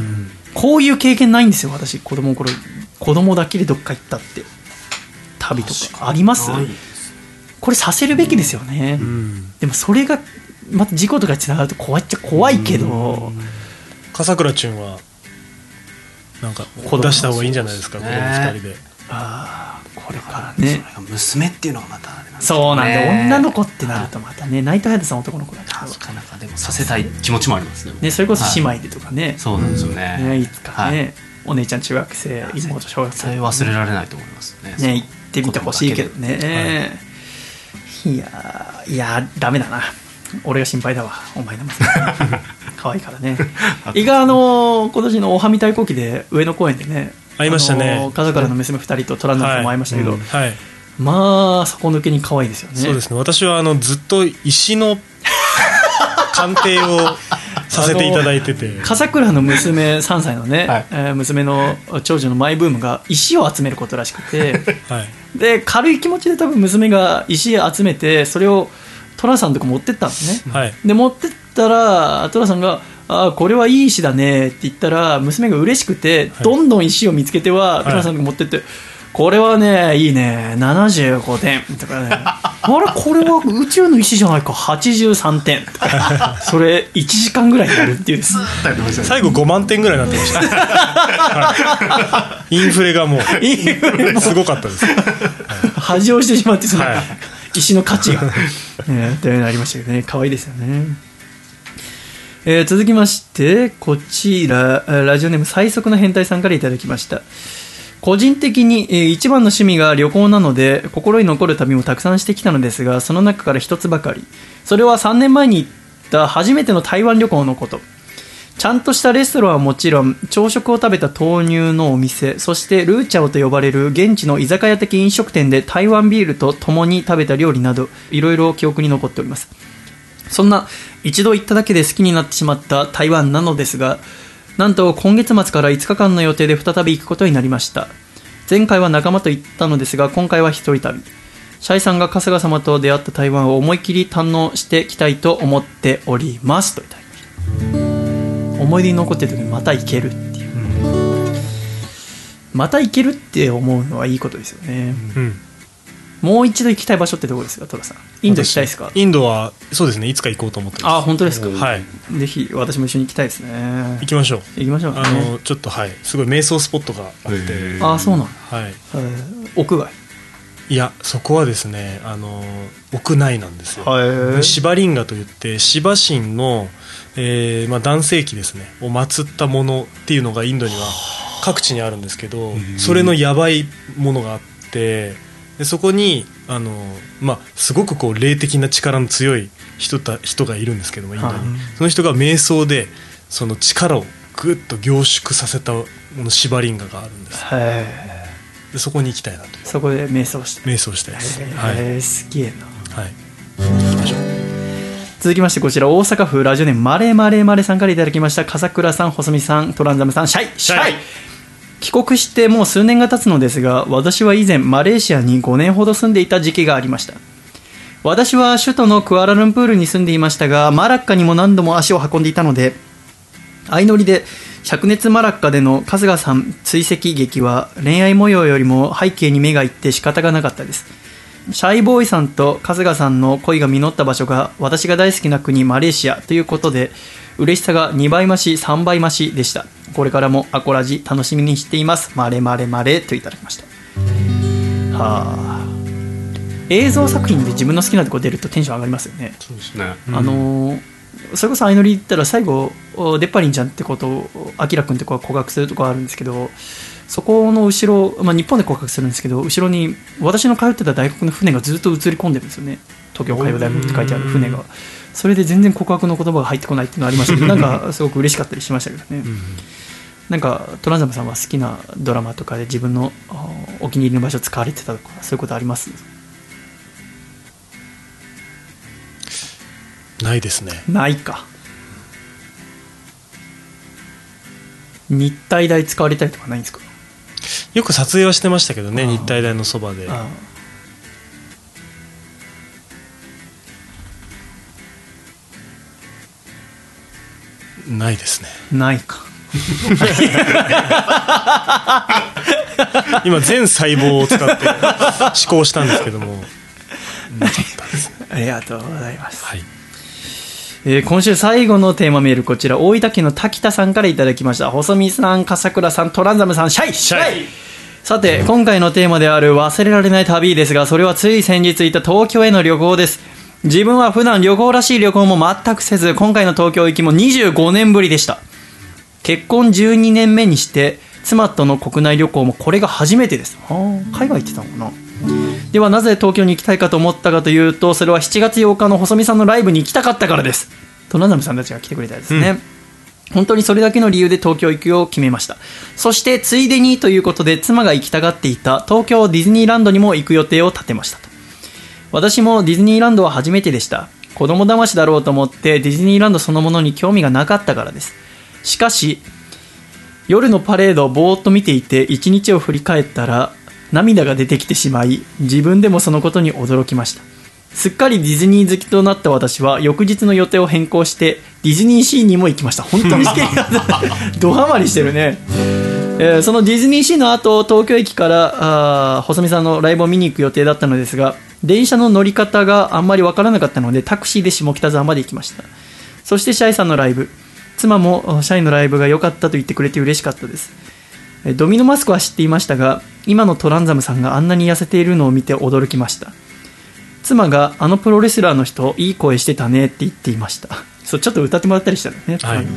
こういう経験ないんですよ私。子供の頃子供だけでどっか行ったって。旅とか。あります？これさせるべきですよね、うん。でもそれがまた事故とかにつながると怖いっちゃ怖いけど、笠倉ちゅんはなんか出した方がいいんじゃないですか子供二人で。ああこれからね。が娘っていうのがまたあれそうなんで女の子ってなるとまたね内藤隼人さん男の子だから。なかなかでもさせたい気持ちもありますね。ねそれこそ姉はい。妹でとかね,、そうなんですよね。ねいつかね、はい。お姉ちゃん中学生妹小学生。忘れられないと思いますね。ね行ってみてほしいけどね、い、やーいやーダメだな。俺が心配だわ。お前の娘。可愛いからね。意外あのー今年のおはみ対抗期で上野公園でね会いましたね。あのー風からの娘2人と虎ノ子も会いましたけど、はいまあ底抜けに可愛いですよね。そうですね。私はあのずっと石の 鑑定をさせていただいてて。笠倉の娘3歳のね、はい。えー娘の長女のマイブームが石を集めることらしくて。はい。で軽い気持ちで多分娘が石集めてそれを寅さんのとこ持ってったんですね、はい。で持ってったら寅さんが「あーこれはいい石だね」って言ったら娘が嬉しくて、どんどん石を見つけては寅さんのとこ持ってって「これはねいいね。75点」とかね「あれこれは宇宙の石じゃないか。83点」とかそれ1時間ぐらいやるっていうです。最後5万点ぐらいになってました、はい。インフレがもう。インフレも。すごかったです。恥をしてしまってその、はい。石の価値が、ね、というのありましたけどね。可愛いですよね、えー続きましてこちら。えーラジオネーム最速の変態さんからいただきました個人的に、えー一番の趣味が旅行なので心に残る旅もたくさんしてきたのですがその中から一つばかり。それは3年前に行った初めての台湾旅行のこと。ちゃんとしたレストランはもちろん朝食を食べた豆乳のお店そしてルーチャオと呼ばれる現地の居酒屋的飲食店で台湾ビールと共に食べた料理などいろいろ記憶に残っております。そんな一度行っただけで好きになってしまった台湾なのですがなんと今月末から5日間の予定で再び行くことになりました。前回は仲間と行ったのですが今回は一人旅。シャイさんが春日様と出会った台湾を思い切り堪能してきたいと思っております。といた思い出に残ってる時にまた行けるっていう、また行けるって思うのはいいことですよね、うんもう一度行きたい場所ってどこですか？トラさん。インド行きたいですか？私インドはそうですねいつか行こうと思ってます。あ本当ですか？はい。ぜひ私も一緒に行きたいですね。行きましょう。行きましょうね。あのちょっとはい。すごい瞑想スポットがあって。あそうなの、はい。えー屋外？いやそこはですねあの屋内なんですよ。はい芝林画といって芝神の、えーまあ、男性器ですね。を祀ったものっていうのがインドには各地にあるんですけどそれのやばいものがあってでそこにあの、まあ、すごくこう霊的な力の強い人た人がいるんですけどもインドに、はいその人が瞑想でその力をぐっと凝縮させたもの芝林画があるんです。へでそこに行きたいなと。ーそこで瞑想して瞑想したいです、はい。へーすげえな。はい、行きましょう。続きましてこちら大阪府ラジオネームマレマレマレさんからいただきました笠倉さん細見さんトランザムさんシャイ。シャイ帰国してもう数年が経つのですが私は以前マレーシアに5年ほど住んでいた時期がありました。私は首都のクアラルンプールに住んでいましたがマラッカにも何度も足を運んでいたので相乗りで灼熱マラッカでの春日さん追跡劇は恋愛模様よりも背景に目がいって仕方がなかったです。シャイボーイさんと春日さんの恋が実った場所が私が大好きな国マレーシアということで嬉しさが2倍増し3倍増しでした。これからもアコラジ楽しみにしています。マレマレマレといただきました。はあ。映像作品で自分の好きなとこ出るとテンション上がりますよね。そうですね。あのーそれこそ相乗り言ったら最後おデッパリンちゃんってことをアキラ君って子が告白するとこあるんですけどそこの後ろ、まあ、日本で告白するんですけど後ろに私の通ってた大学の船がずっと映り込んでるんですよね。東京海洋大学って書いてある船がそれで全然告白の言葉が入ってこないっていうのがありましたけど なんかすごく嬉しかったりしましたけどね、なんかトランザムさんは好きなドラマとかで自分のあお気に入りの場所使われてたとかそういうことあります？ないですね。ないか。日体大使われたりとかないんですか？よく撮影はしてましたけどね日体大のそばで。あないですね。ないか。今全細胞を使って思考したんですけども。なかったですありがとうございます、はい。えー今週最後のテーマメールこちら。大分県の滝田さんからいただきました。細見さん笠倉さんトランザムさんシャイ！シャイ！さて今回のテーマである忘れられない旅ですがそれはつい先日行った東京への旅行です自分は普段旅行らしい旅行も全くせず今回の東京行きも25年ぶりでした。結婚12年目にして妻との国内旅行もこれが初めてです。はあ海外行ってたのかな。ではなぜ東京に行きたいかと思ったかというとそれは7月8日の細見さんのライブに行きたかったからです。トナナムさんたちが来てくれたですね、本当にそれだけの理由で東京行くを決めました。そしてついでにということで妻が行きたがっていた東京ディズニーランドにも行く予定を立てましたと私もディズニーランドは初めてでした。子供騙しだろうと思ってディズニーランドそのものに興味がなかったからです。しかし夜のパレードをぼーっと見ていて一日を振り返ったら涙が出てきてしまい自分でもそのことに驚きました。すっかりディズニー好きとなった私は翌日の予定を変更してディズニーシーにも行きました。本当に好き。な ドハマりしてるね、えーそのディズニーシーの後東京駅からあ細見さんのライブを見に行く予定だったのですが電車の乗り方があんまりわからなかったのでタクシーで下北沢まで行きました。そしてシャイさんのライブ。妻もあシャイのライブが良かったと言ってくれて嬉しかったです。えドミノマスクは知っていましたが今のトランザムさんがあんなに痩せているのを見て驚きました。妻があのプロレスラーの人いい声してたねって言っていました。そうちょっと歌ってもらったりしたのね,、はい。ね。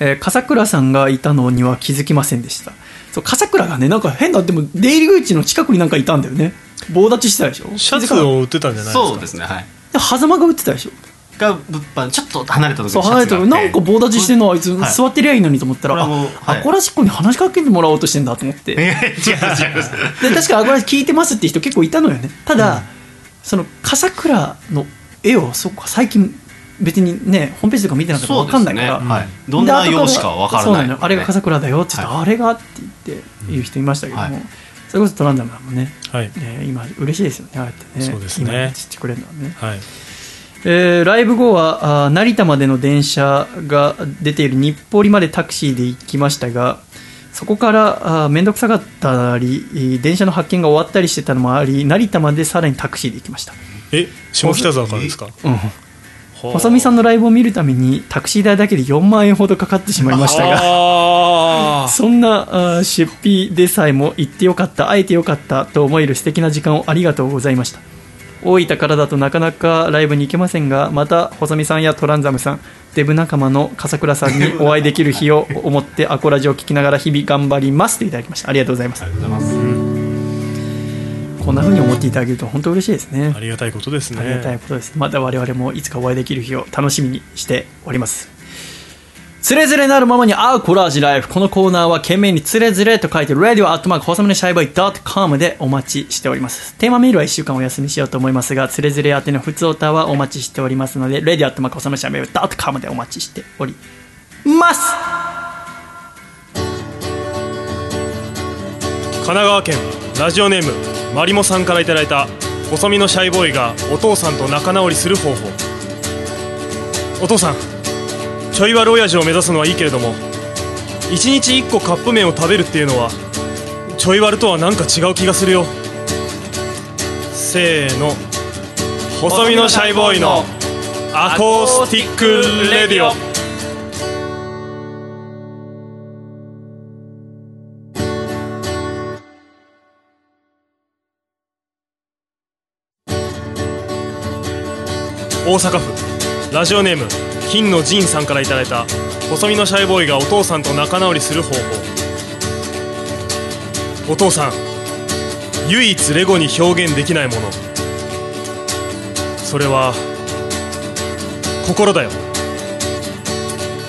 えー笠倉さんがいたのには気づきませんでした。そう笠倉がねなんか変なでも出入り口の近くになんかいたんだよね棒立ちしてたでしょ？シャツを売ってたんじゃないですか？そうですねはい。で狭間が売ってたでしょ？が物販ちょっと離れたとこそう離れたなんか棒立ちしてんのあいつ、はい。座ってりゃいいのにと思ったら、あ、はい。アコラシッコに話しかけてもらおうとしてんだと思って。違います違います。で確かアコラシ聞いてますって人結構いたのよね。ただ、その笠倉の絵をそっか最近別にねホームページとか見てなかったから分かんないから、ねはい。どんな容姿か分からない。そうなのよ。あれが笠倉だよって言って、はあれがって言って言う人いましたけども、はいそれこそトランダムさんもね。はい。ね今嬉しいですよねああやってね。そうですね。今知ってくれるのはね。はい。えーライブ後はあー成田までの電車が出ている日暮里までタクシーで行きましたがそこから面倒くさかったりえー電車の発見が終わったりしてたのもあり成田までさらにタクシーで行きました。え下北沢からですか？うん細見さんのライブを見るためにタクシー代だけで4万円ほどかかってしまいましたがあ そんな出費でさえも行ってよかった会えてよかったと思える素敵な時間をありがとうございました。大分からだとなかなかライブに行けませんがまた細見さんやトランザムさんデブ仲間の笠倉さんにお会いできる日を思ってアコラジを聞きながら日々頑張りますといただきました。ありがとうございますこんな風に思っていただけると本当嬉しいですねありがたいことですねありがたいことです。また我々もいつかお会いできる日を楽しみにしております。つれづれなるままに会うコラージュライフ。このコーナーは懸命につれづれと書いて radio アットマーク細めシャイボーイ .com でお待ちしております。テーマメールは1週間お休みしようと思いますが、つれづれ宛ての普通オタはお待ちしておりますので、radio アットマーク細めシャイボーイ .com でお待ちしております。神奈川県ラジオネームマリモさんからいただいた細身のシャイボーイがお父さんと仲直りする方法。お父さんちょい悪親父を目指すのはいいけれども1日1個カップ麺を食べるっていうのはちょい悪とはなんか違う気がするよ。せーの。細身のシャイボーイの acoustic radio。大阪府。ラジオネーム金のジンさんからいただいた細身のシャイボーイがお父さんと仲直りする方法。お父さん唯一レゴに表現できないもの。それは心だよ。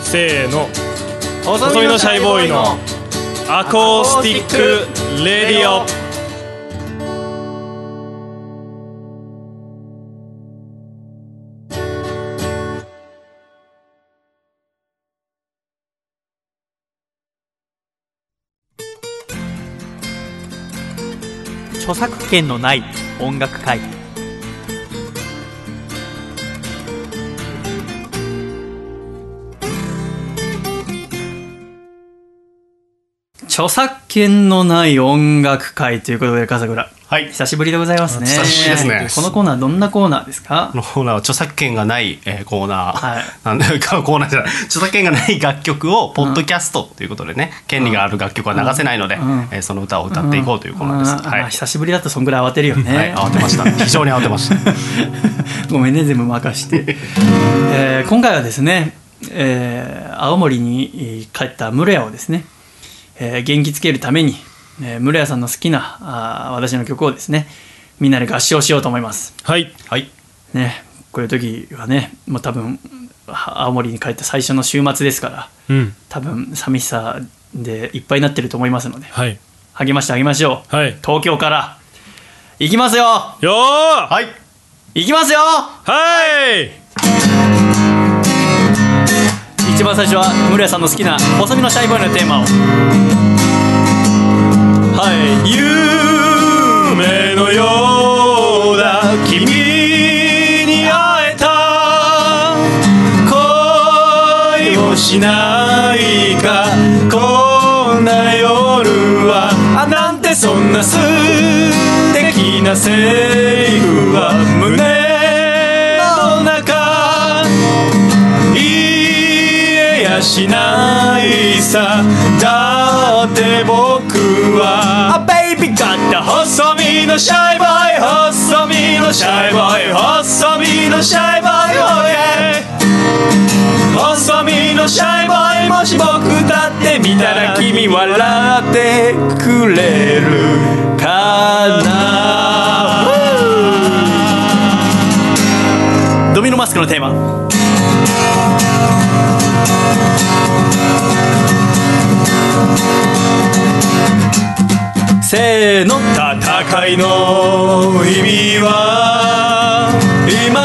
せーの細身のシャイボーイの acoustic radio権のない音楽会著作権のない音楽会ということで、笠倉。はい。久しぶりでございますね。久しぶりですね。このコーナーどんなコーナーですか？このコーナーは著作権がない、えーコーナー、はい。なんでかコーナーじゃない。著作権がない楽曲をポッドキャストということでね、権利がある楽曲は流せないので、ん。えーその歌を歌っていこうというコーナーです、うん。まはい、あ久しぶりだとそんぐらい慌てるよね。はい、慌てました。非常に慌てました。ごめんね、全部任して。えー今回はですね、えー青森に帰った室屋をですね、えー元気つけるために、えー室屋さんの好きなあー私の曲をですね、みんなで合唱しようと思います。はい。はい。ね、こういう時はね、もう多分、は青森に帰った最初の週末ですから、うん。多分寂しさでいっぱいになってると思いますので、はい。励ましてあげましょう。はい。東京から、行きますよ。よー。はい。行きますよ。はい。一番最初は室屋さんの好きな細身のシャイボーイのテーマを夢のようだ君に会えた恋をしないかこんな夜はあなんてそんな素敵なセリフは胸の中言えやしないさって僕は。A baby got the 細身のシャイボーイ細身のシャイボーイ細身のシャイボーイ oh yeah 細身のシャイボーイもし僕だって見たら君笑ってくれるかな。ドミノマスクのテーマせーの戦いの意味は今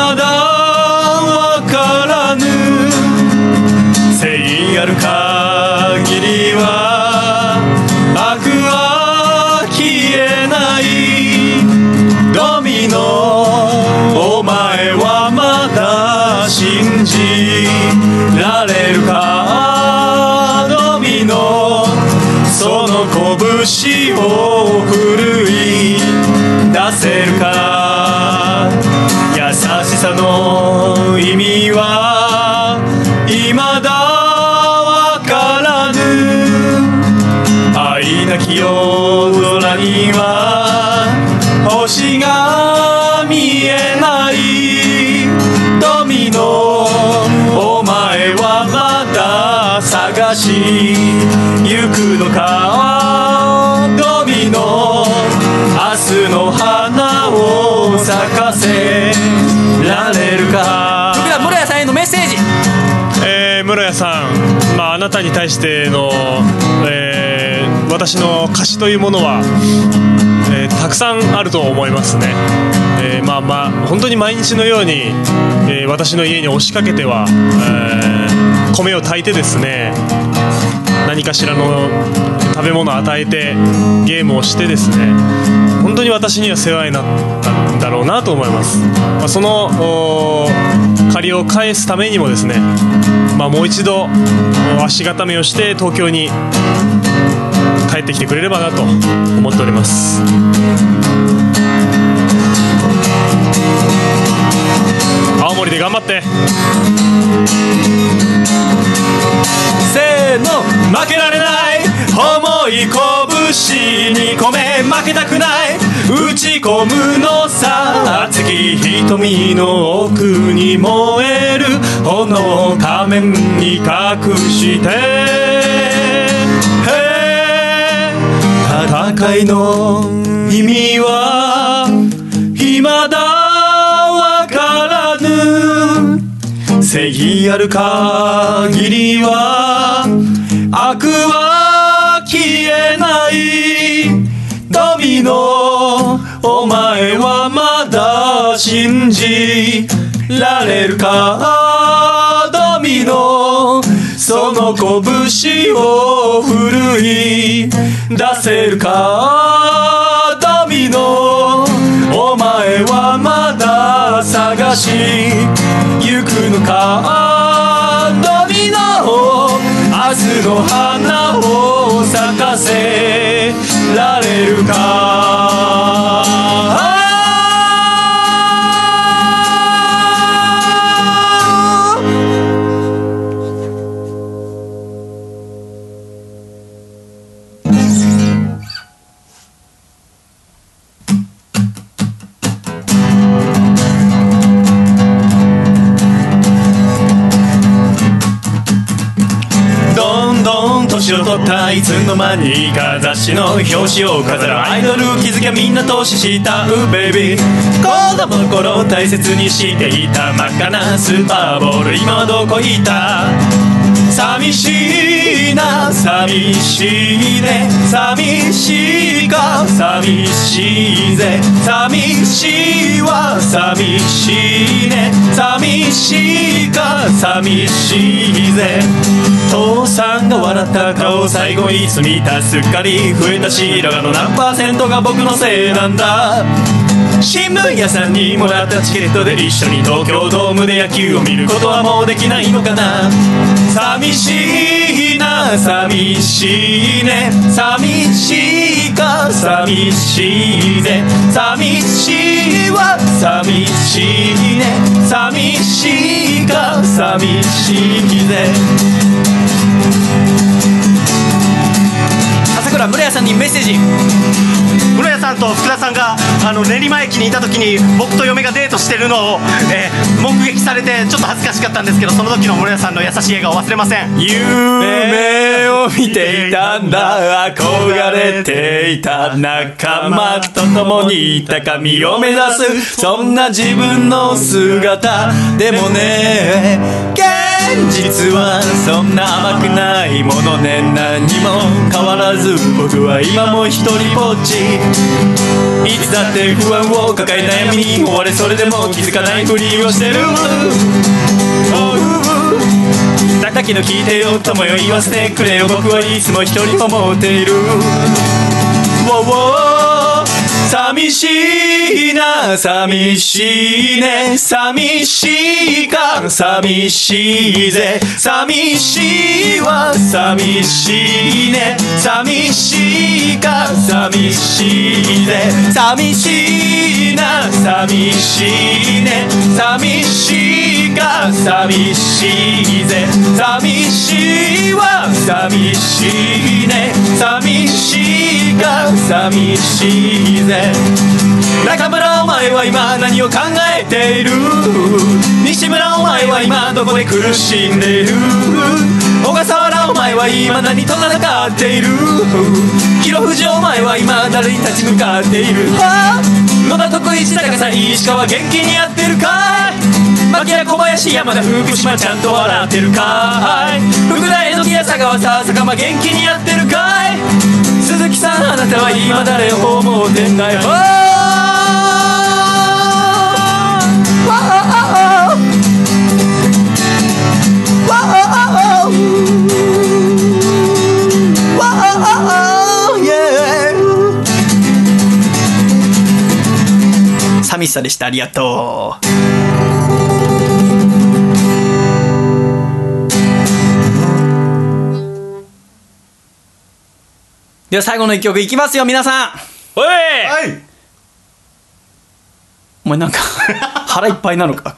対しての、えー私の歌詞というものは、えーたくさんあると思いますね、えーまあまあ本当に毎日のように、え私の家に押しかけては、え米を炊いてですね何かしらの食べ物を与えてゲームをしてですね本当に私には世話になったんだろうなと思います、まあ、その借りを返すためにもですね、まあ、もう一度足固めをして東京に帰ってきてくれればなと思っております。青森で頑張って。せーの負けられない。重い拳に込め負けたくない。打ち込むのさ。熱き瞳の奥に燃える炎を仮面に隠して。戦いの意味は未だわからぬ。正義ある限りは悪は消えない。信じられるかドミノその拳を振るい出せるかドミノお前はまだ探し行くのかドミノ明日の花を咲かせられるかにか雑誌の表紙を飾るアイドル気づきゃみんな投資したうベイビー子供の頃大切にしていた真っ赤なスーパーボール。今はどこいた？寂しいな寂しいね。寂しいか寂しいぜ。寂しいわ寂しいね。寂しいか寂しいぜ。父さんが笑った顔最後いつ見た？すっかり増えた白髪の何パーセントが僕のせいなんだ。新聞屋さんにもらったチケットで一緒に東京ドームで野球を見ることはもうできないのかな？寂しいな寂しいね。寂しいか寂しいぜ。寂しいわ寂しいね。寂しいか寂しいねぜ朝倉室谷さんにメッセージ。室谷さんと福田さんがあの練馬駅にいた時に僕と嫁がデートしてるのを、えー目撃されてちょっと恥ずかしかったんですけどその時の室谷さんの優しい笑顔忘れません。夢を見ていたんだ。憧れていた仲間と共に高みを目指す。そんな自分の姿でもね実はそんな甘くないものね何も変わらず僕は今も一人ぼっちいつだって不安を抱え悩みに追われそれでも気づかないふりをしてる。Oh 叩きの聞いてよ友よ言わせてくれよ。僕はいつも一人思っている。Wow, wow 寂しいな寂しいね。寂しいか寂しいぜ。寂しいわ寂しいね。寂しいか寂しいぜ。寂しいな寂しいね。寂しいか寂しいぜ。寂しいわ寂しいね。寂しいか寂しいぜ。中村お前は今何を考えている？西村お前は今どこで苦しんでいる？小笠原お前はは未だに戦っている？キロ富士お前は今誰に立ち向かっている？野田徳石高さん石川元気にやってるかい？牧谷小林山田福島ちゃんと笑ってるかい。福田榎木や佐川さ坂間元気にやってるかい。鈴木さんあなたは今誰を思うてんだよわあ寂しさでしたありがとうでは最後の一曲いきますよ皆さん。おい！はいお前なんか 腹いっぱいなのか？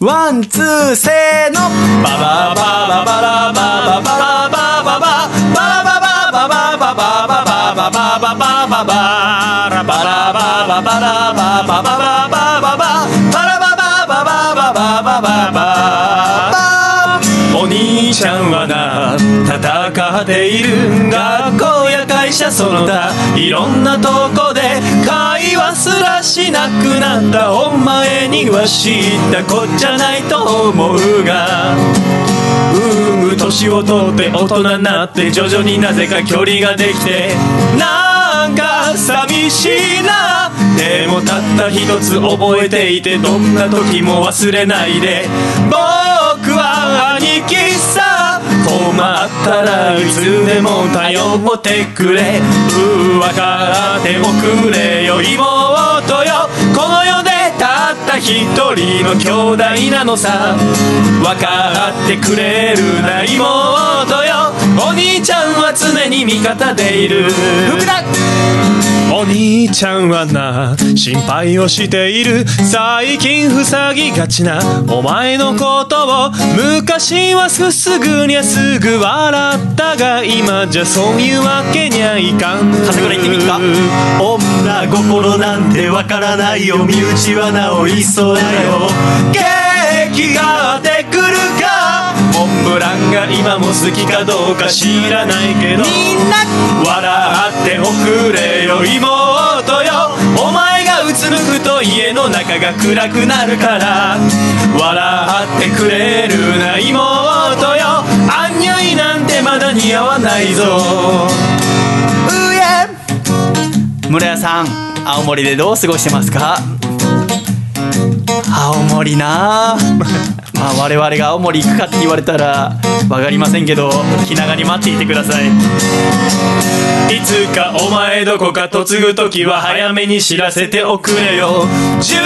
ワンツーせーの。バババババラバババラババババちゃんはな戦っている学校や会社その他いろんなとこで会話すらしなくなったお前には知ったこっちゃないと思うがうーむ年を取って大人になって徐々になぜか距離ができてなんか寂しいなでもたった一つ覚えていてどんな時も忘れないで僕困ったらいつでも頼ってくれ。う分かっておくれよ妹よ。この世でたった一人の兄弟なのさ。分かってくれるな妹よ。お兄ちゃんは常に味方でいる。福田。お兄ちゃんはな心配をしている。最近塞ぎがちなお前のことを昔はすすぐにゃすぐ笑ったが今じゃそういうわけにゃいかん。風倉行ってみっか女心なんてわからないよ。身内はなおいそうだよ。ケがってくるかモンブランが今も好きかどうか知らないけど。みんな。笑っておくれよ妹よ。お前がうつむくと家の中が暗くなるから。笑ってくれるな妹よ。アンニュイなんてまだ似合わないぞ。うえ村屋さん青森でどう過ごしてますか？青森な。あ まあ我々が青森行くかって言われたら分かりませんけど気長に待っていてください。いつかお前どこか嫁ぐ時は早めに知らせておくれよ。準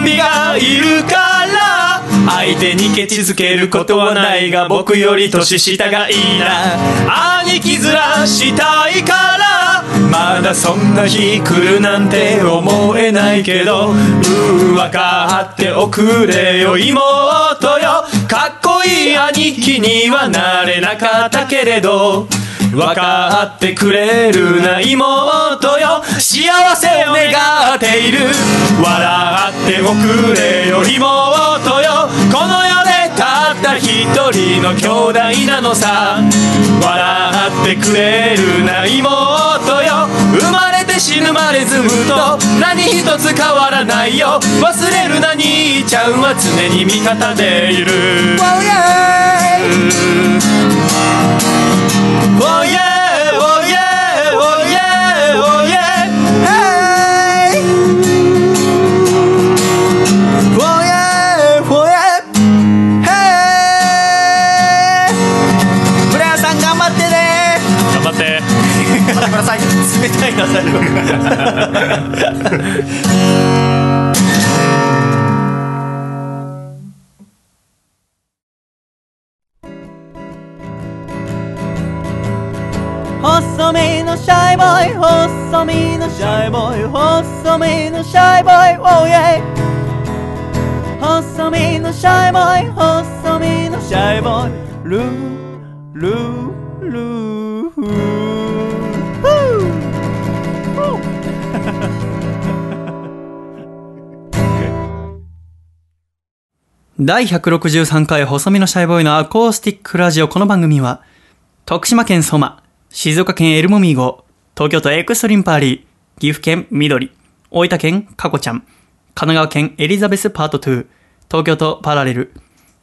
備がいるから相手にケチつけることはないが僕より年下がいいな。兄貴面したいからまだそんな日来るなんて思えないけどうー分かっておくれよ。妹よ。かっこいい兄貴にはなれなかったけれど分かってくれるな妹よ。幸せを願っている。笑っておくれよ妹よ。この世でたった一人の兄弟なのさ。笑ってくれるな妹よ。生まれて死ぬまでずっと。何一つ変わらないよ。忘れるな兄ちゃんは常に味方でいる。Oh yeah, oh さい冷たいな最後。細身のシャイボーイ細身のシャイボーイ細身のシャイボイ Oh yeah 細身のシャイボーイ細身のシャイボイ。ルールールー。第163回細身のシャイボーイのアコースティックラジオこの番組は徳島県ソマ、静岡県エルモミーゴ、東京都エクストリンパーリー、岐阜県緑、大分県カコちゃん、神奈川県エリザベスパート2、東京都パラレル、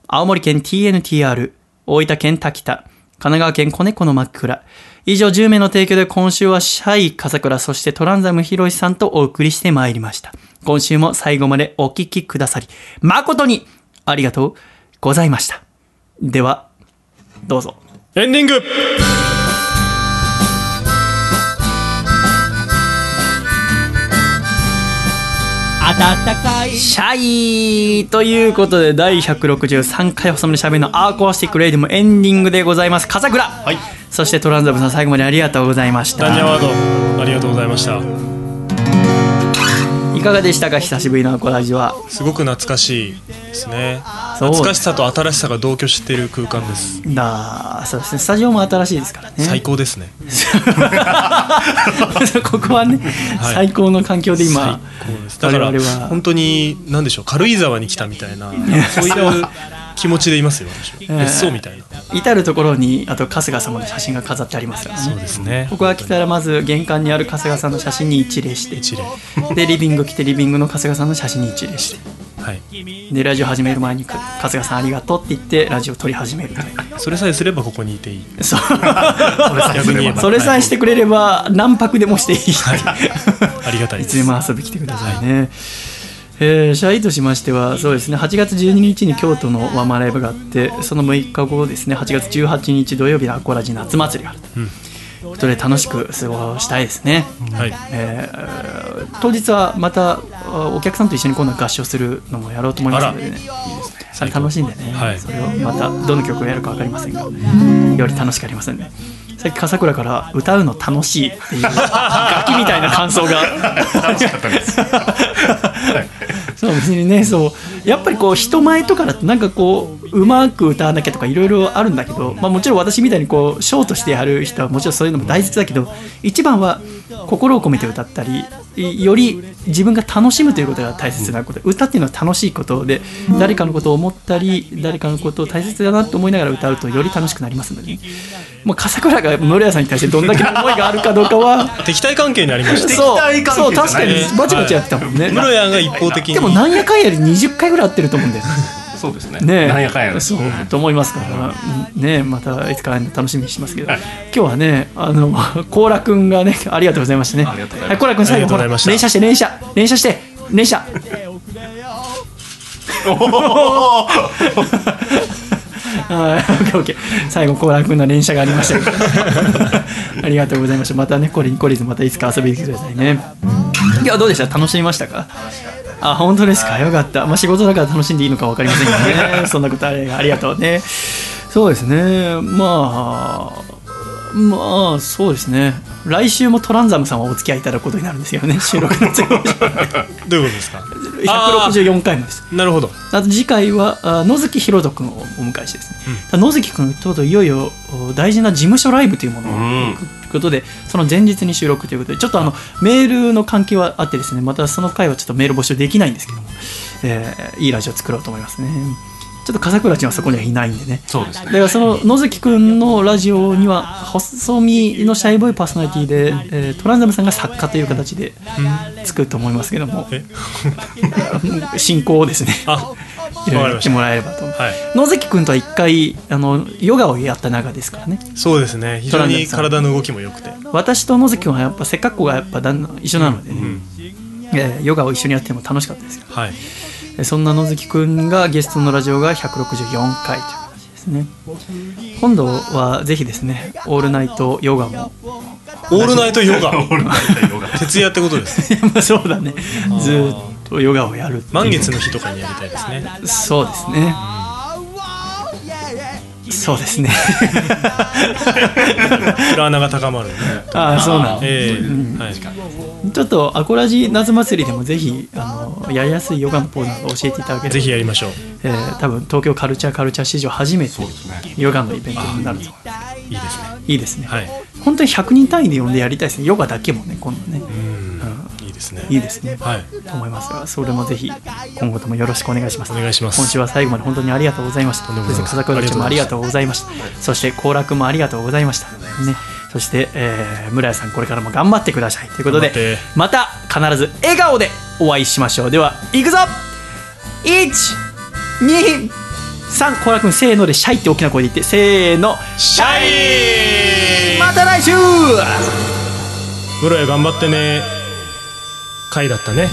青森県 TNTR、大分県滝田、神奈川県子猫の真っ暗。以上10名の提供で今週はシャイ、笠倉、そしてトランザムヒロシさんとお送りしてまいりました。今週も最後までお聞きくださり、誠にありがとうございました。では、どうぞ。エンディング。暖かい。シャイということで第163回細身のシャイボーイの acoustic radio もエンディングでございます。笠倉、はい。そしてトランザムさん最後までありがとうございました。ダンジャワードありがとうございましたいかがでしたか？久しぶりのアコラジは。すごく懐かしいですね。懐かしさと新しさが同居している空間です。だそうですね。スタジオも新しいですからね。最高ですね。ここはね、はい。最高の環境で今だから我々は。本当に何でしょう軽井沢に来たみたいなそういう気持ちでいますよ私は。ええ。別荘みたいな。至る所にあと春日様の写真が飾ってありますからね。そうですね。ここが来たらまず玄関にある春日さんの写真に一礼して。一例でリビング来てリビングの春日さんの写真に一礼して。はい。でラジオ始める前に春日さんありがとうって言ってラジオ撮り始めるそれさえすればここにいていい。それさえしてくれれば何泊でもしていい、ありがたいい、です。つでも遊び来てくださいね、えー、シャイとしましてはそうですね8月12日に京都のワンマンライブがあってその6日後ですね8月18日土曜日のアコラジ夏祭りがあると、それで楽しく過ごしたいですね、はい。えー当日はまたあお客さんと一緒に今度は合唱するのもやろうと思いますのでね。それ楽しんでね、はい。それをまたどの曲をやるか分かりませんが。より楽しくありますんでさっき笠倉から歌うの楽しいっていう楽器みたいな感想が。楽しかったですそう別にねそう。やっぱりこう人前とかだとなんかこううまく歌わなきゃとかいろいろあるんだけど、まあ、もちろん私みたいにこうショートしてやる人はもちろんそういうのも大切だけど一番は心を込めて歌ったりより自分が楽しむということが大切なこと歌っていうのは楽しいことで誰かのことを思ったり誰かのことを大切だなと思いながら歌うとより楽しくなりますので、もう笠倉が室屋さんに対してどんだけの思いがあるかどうかは敵対関係にありましたそう対関係そう確かにバチバチやってたもんね、室屋が一方的に。でもなんやかんやで20回ぐらい会ってると思うんだよ。ね。そうですね。ねえ。なんやかんやそうと思いますから、うんねえまたいつか楽しみにしますけど、今日はねあのコーラくんがねありがとうございましたね。ありがとうございました。連射して連射。連射して。連射。はい、オッケーオッケー。最後コーラくんの連射がありました。ありがとうございました。またねこれにこれずまたいつか遊びに来てくださいね。今日はどうでした？楽しみましたか？あ本当ですか？よかった、まあ、仕事だから楽しんでいいのか分かりませんけどね。そんなことあれありがとうね。そうですね。まあまあそうですね。来週もトランザムさんはお付き合いいただくことになるんですよね。収録の都 どういうことですか？164回目です。なるほど。あと次回はあ野月ひろと君をお迎えしてですね、野月君とうとういよいよお大事な事務所ライブというものをん。ということでその前日に収録ということでちょっとあのメールの関係はあってですねまたその回はちょっとメール募集できないんですけども、えーいいラジオ作ろうと思いますねちょっと笠倉ちゃんはそこにはいないんでね。そうですね。だからその野月くんのラジオには細身のシャイボーイパーソナリティで、えートランザムさんが作家という形で作ると思いますけどもえ？進行をですねあいろいした。やってもらえればと。はい。野関君とは一回あのヨガをやった仲ですからね。そうですね。非常に体の動きも良くて。私と野関君はやっぱせっかくがやっぱだん一緒なのでね、えーヨガを一緒にやっても楽しかったですよ。はい。えーそんな野関君がゲストのラジオが164回という形ですね。今度はぜひですねオールナイトヨガも。オールナイトヨガ？徹夜ってことです まあそうだね。ずー。っとヨガをやる満月の日とかにやりたいですね。そうですねそうですね。裏穴が高まるんでああそうなん。だえ。えはい。ちょっとアコラジ夏祭りでもぜひあのやりやすいヨガのポーズなど教えていただければ。ぜひやりましょう。えー多分東京カルチャーカルチャー史上初めてヨガのイベントになると思います。いいですね。いいですね、はい。本当に100人単位で呼んでやりたいですね。ヨガだけもね今度ね、うんですね。いいですね。はい。と思いますがそれもぜひ今後ともよろしくお願いします。お願いします。今週は最後まで本当にありがとうございました。とんでもございませんそして風倉もありがとうございました。そして幸楽もありがとうございました。ね。そして、えー村谷さんこれからも頑張ってください。ということでまた必ず笑顔でお会いしましょう。ではいくぞ。123幸楽君せーのでシャイって大きな声で言ってせーの。シャイ。また来週。室谷頑張ってね回だったね。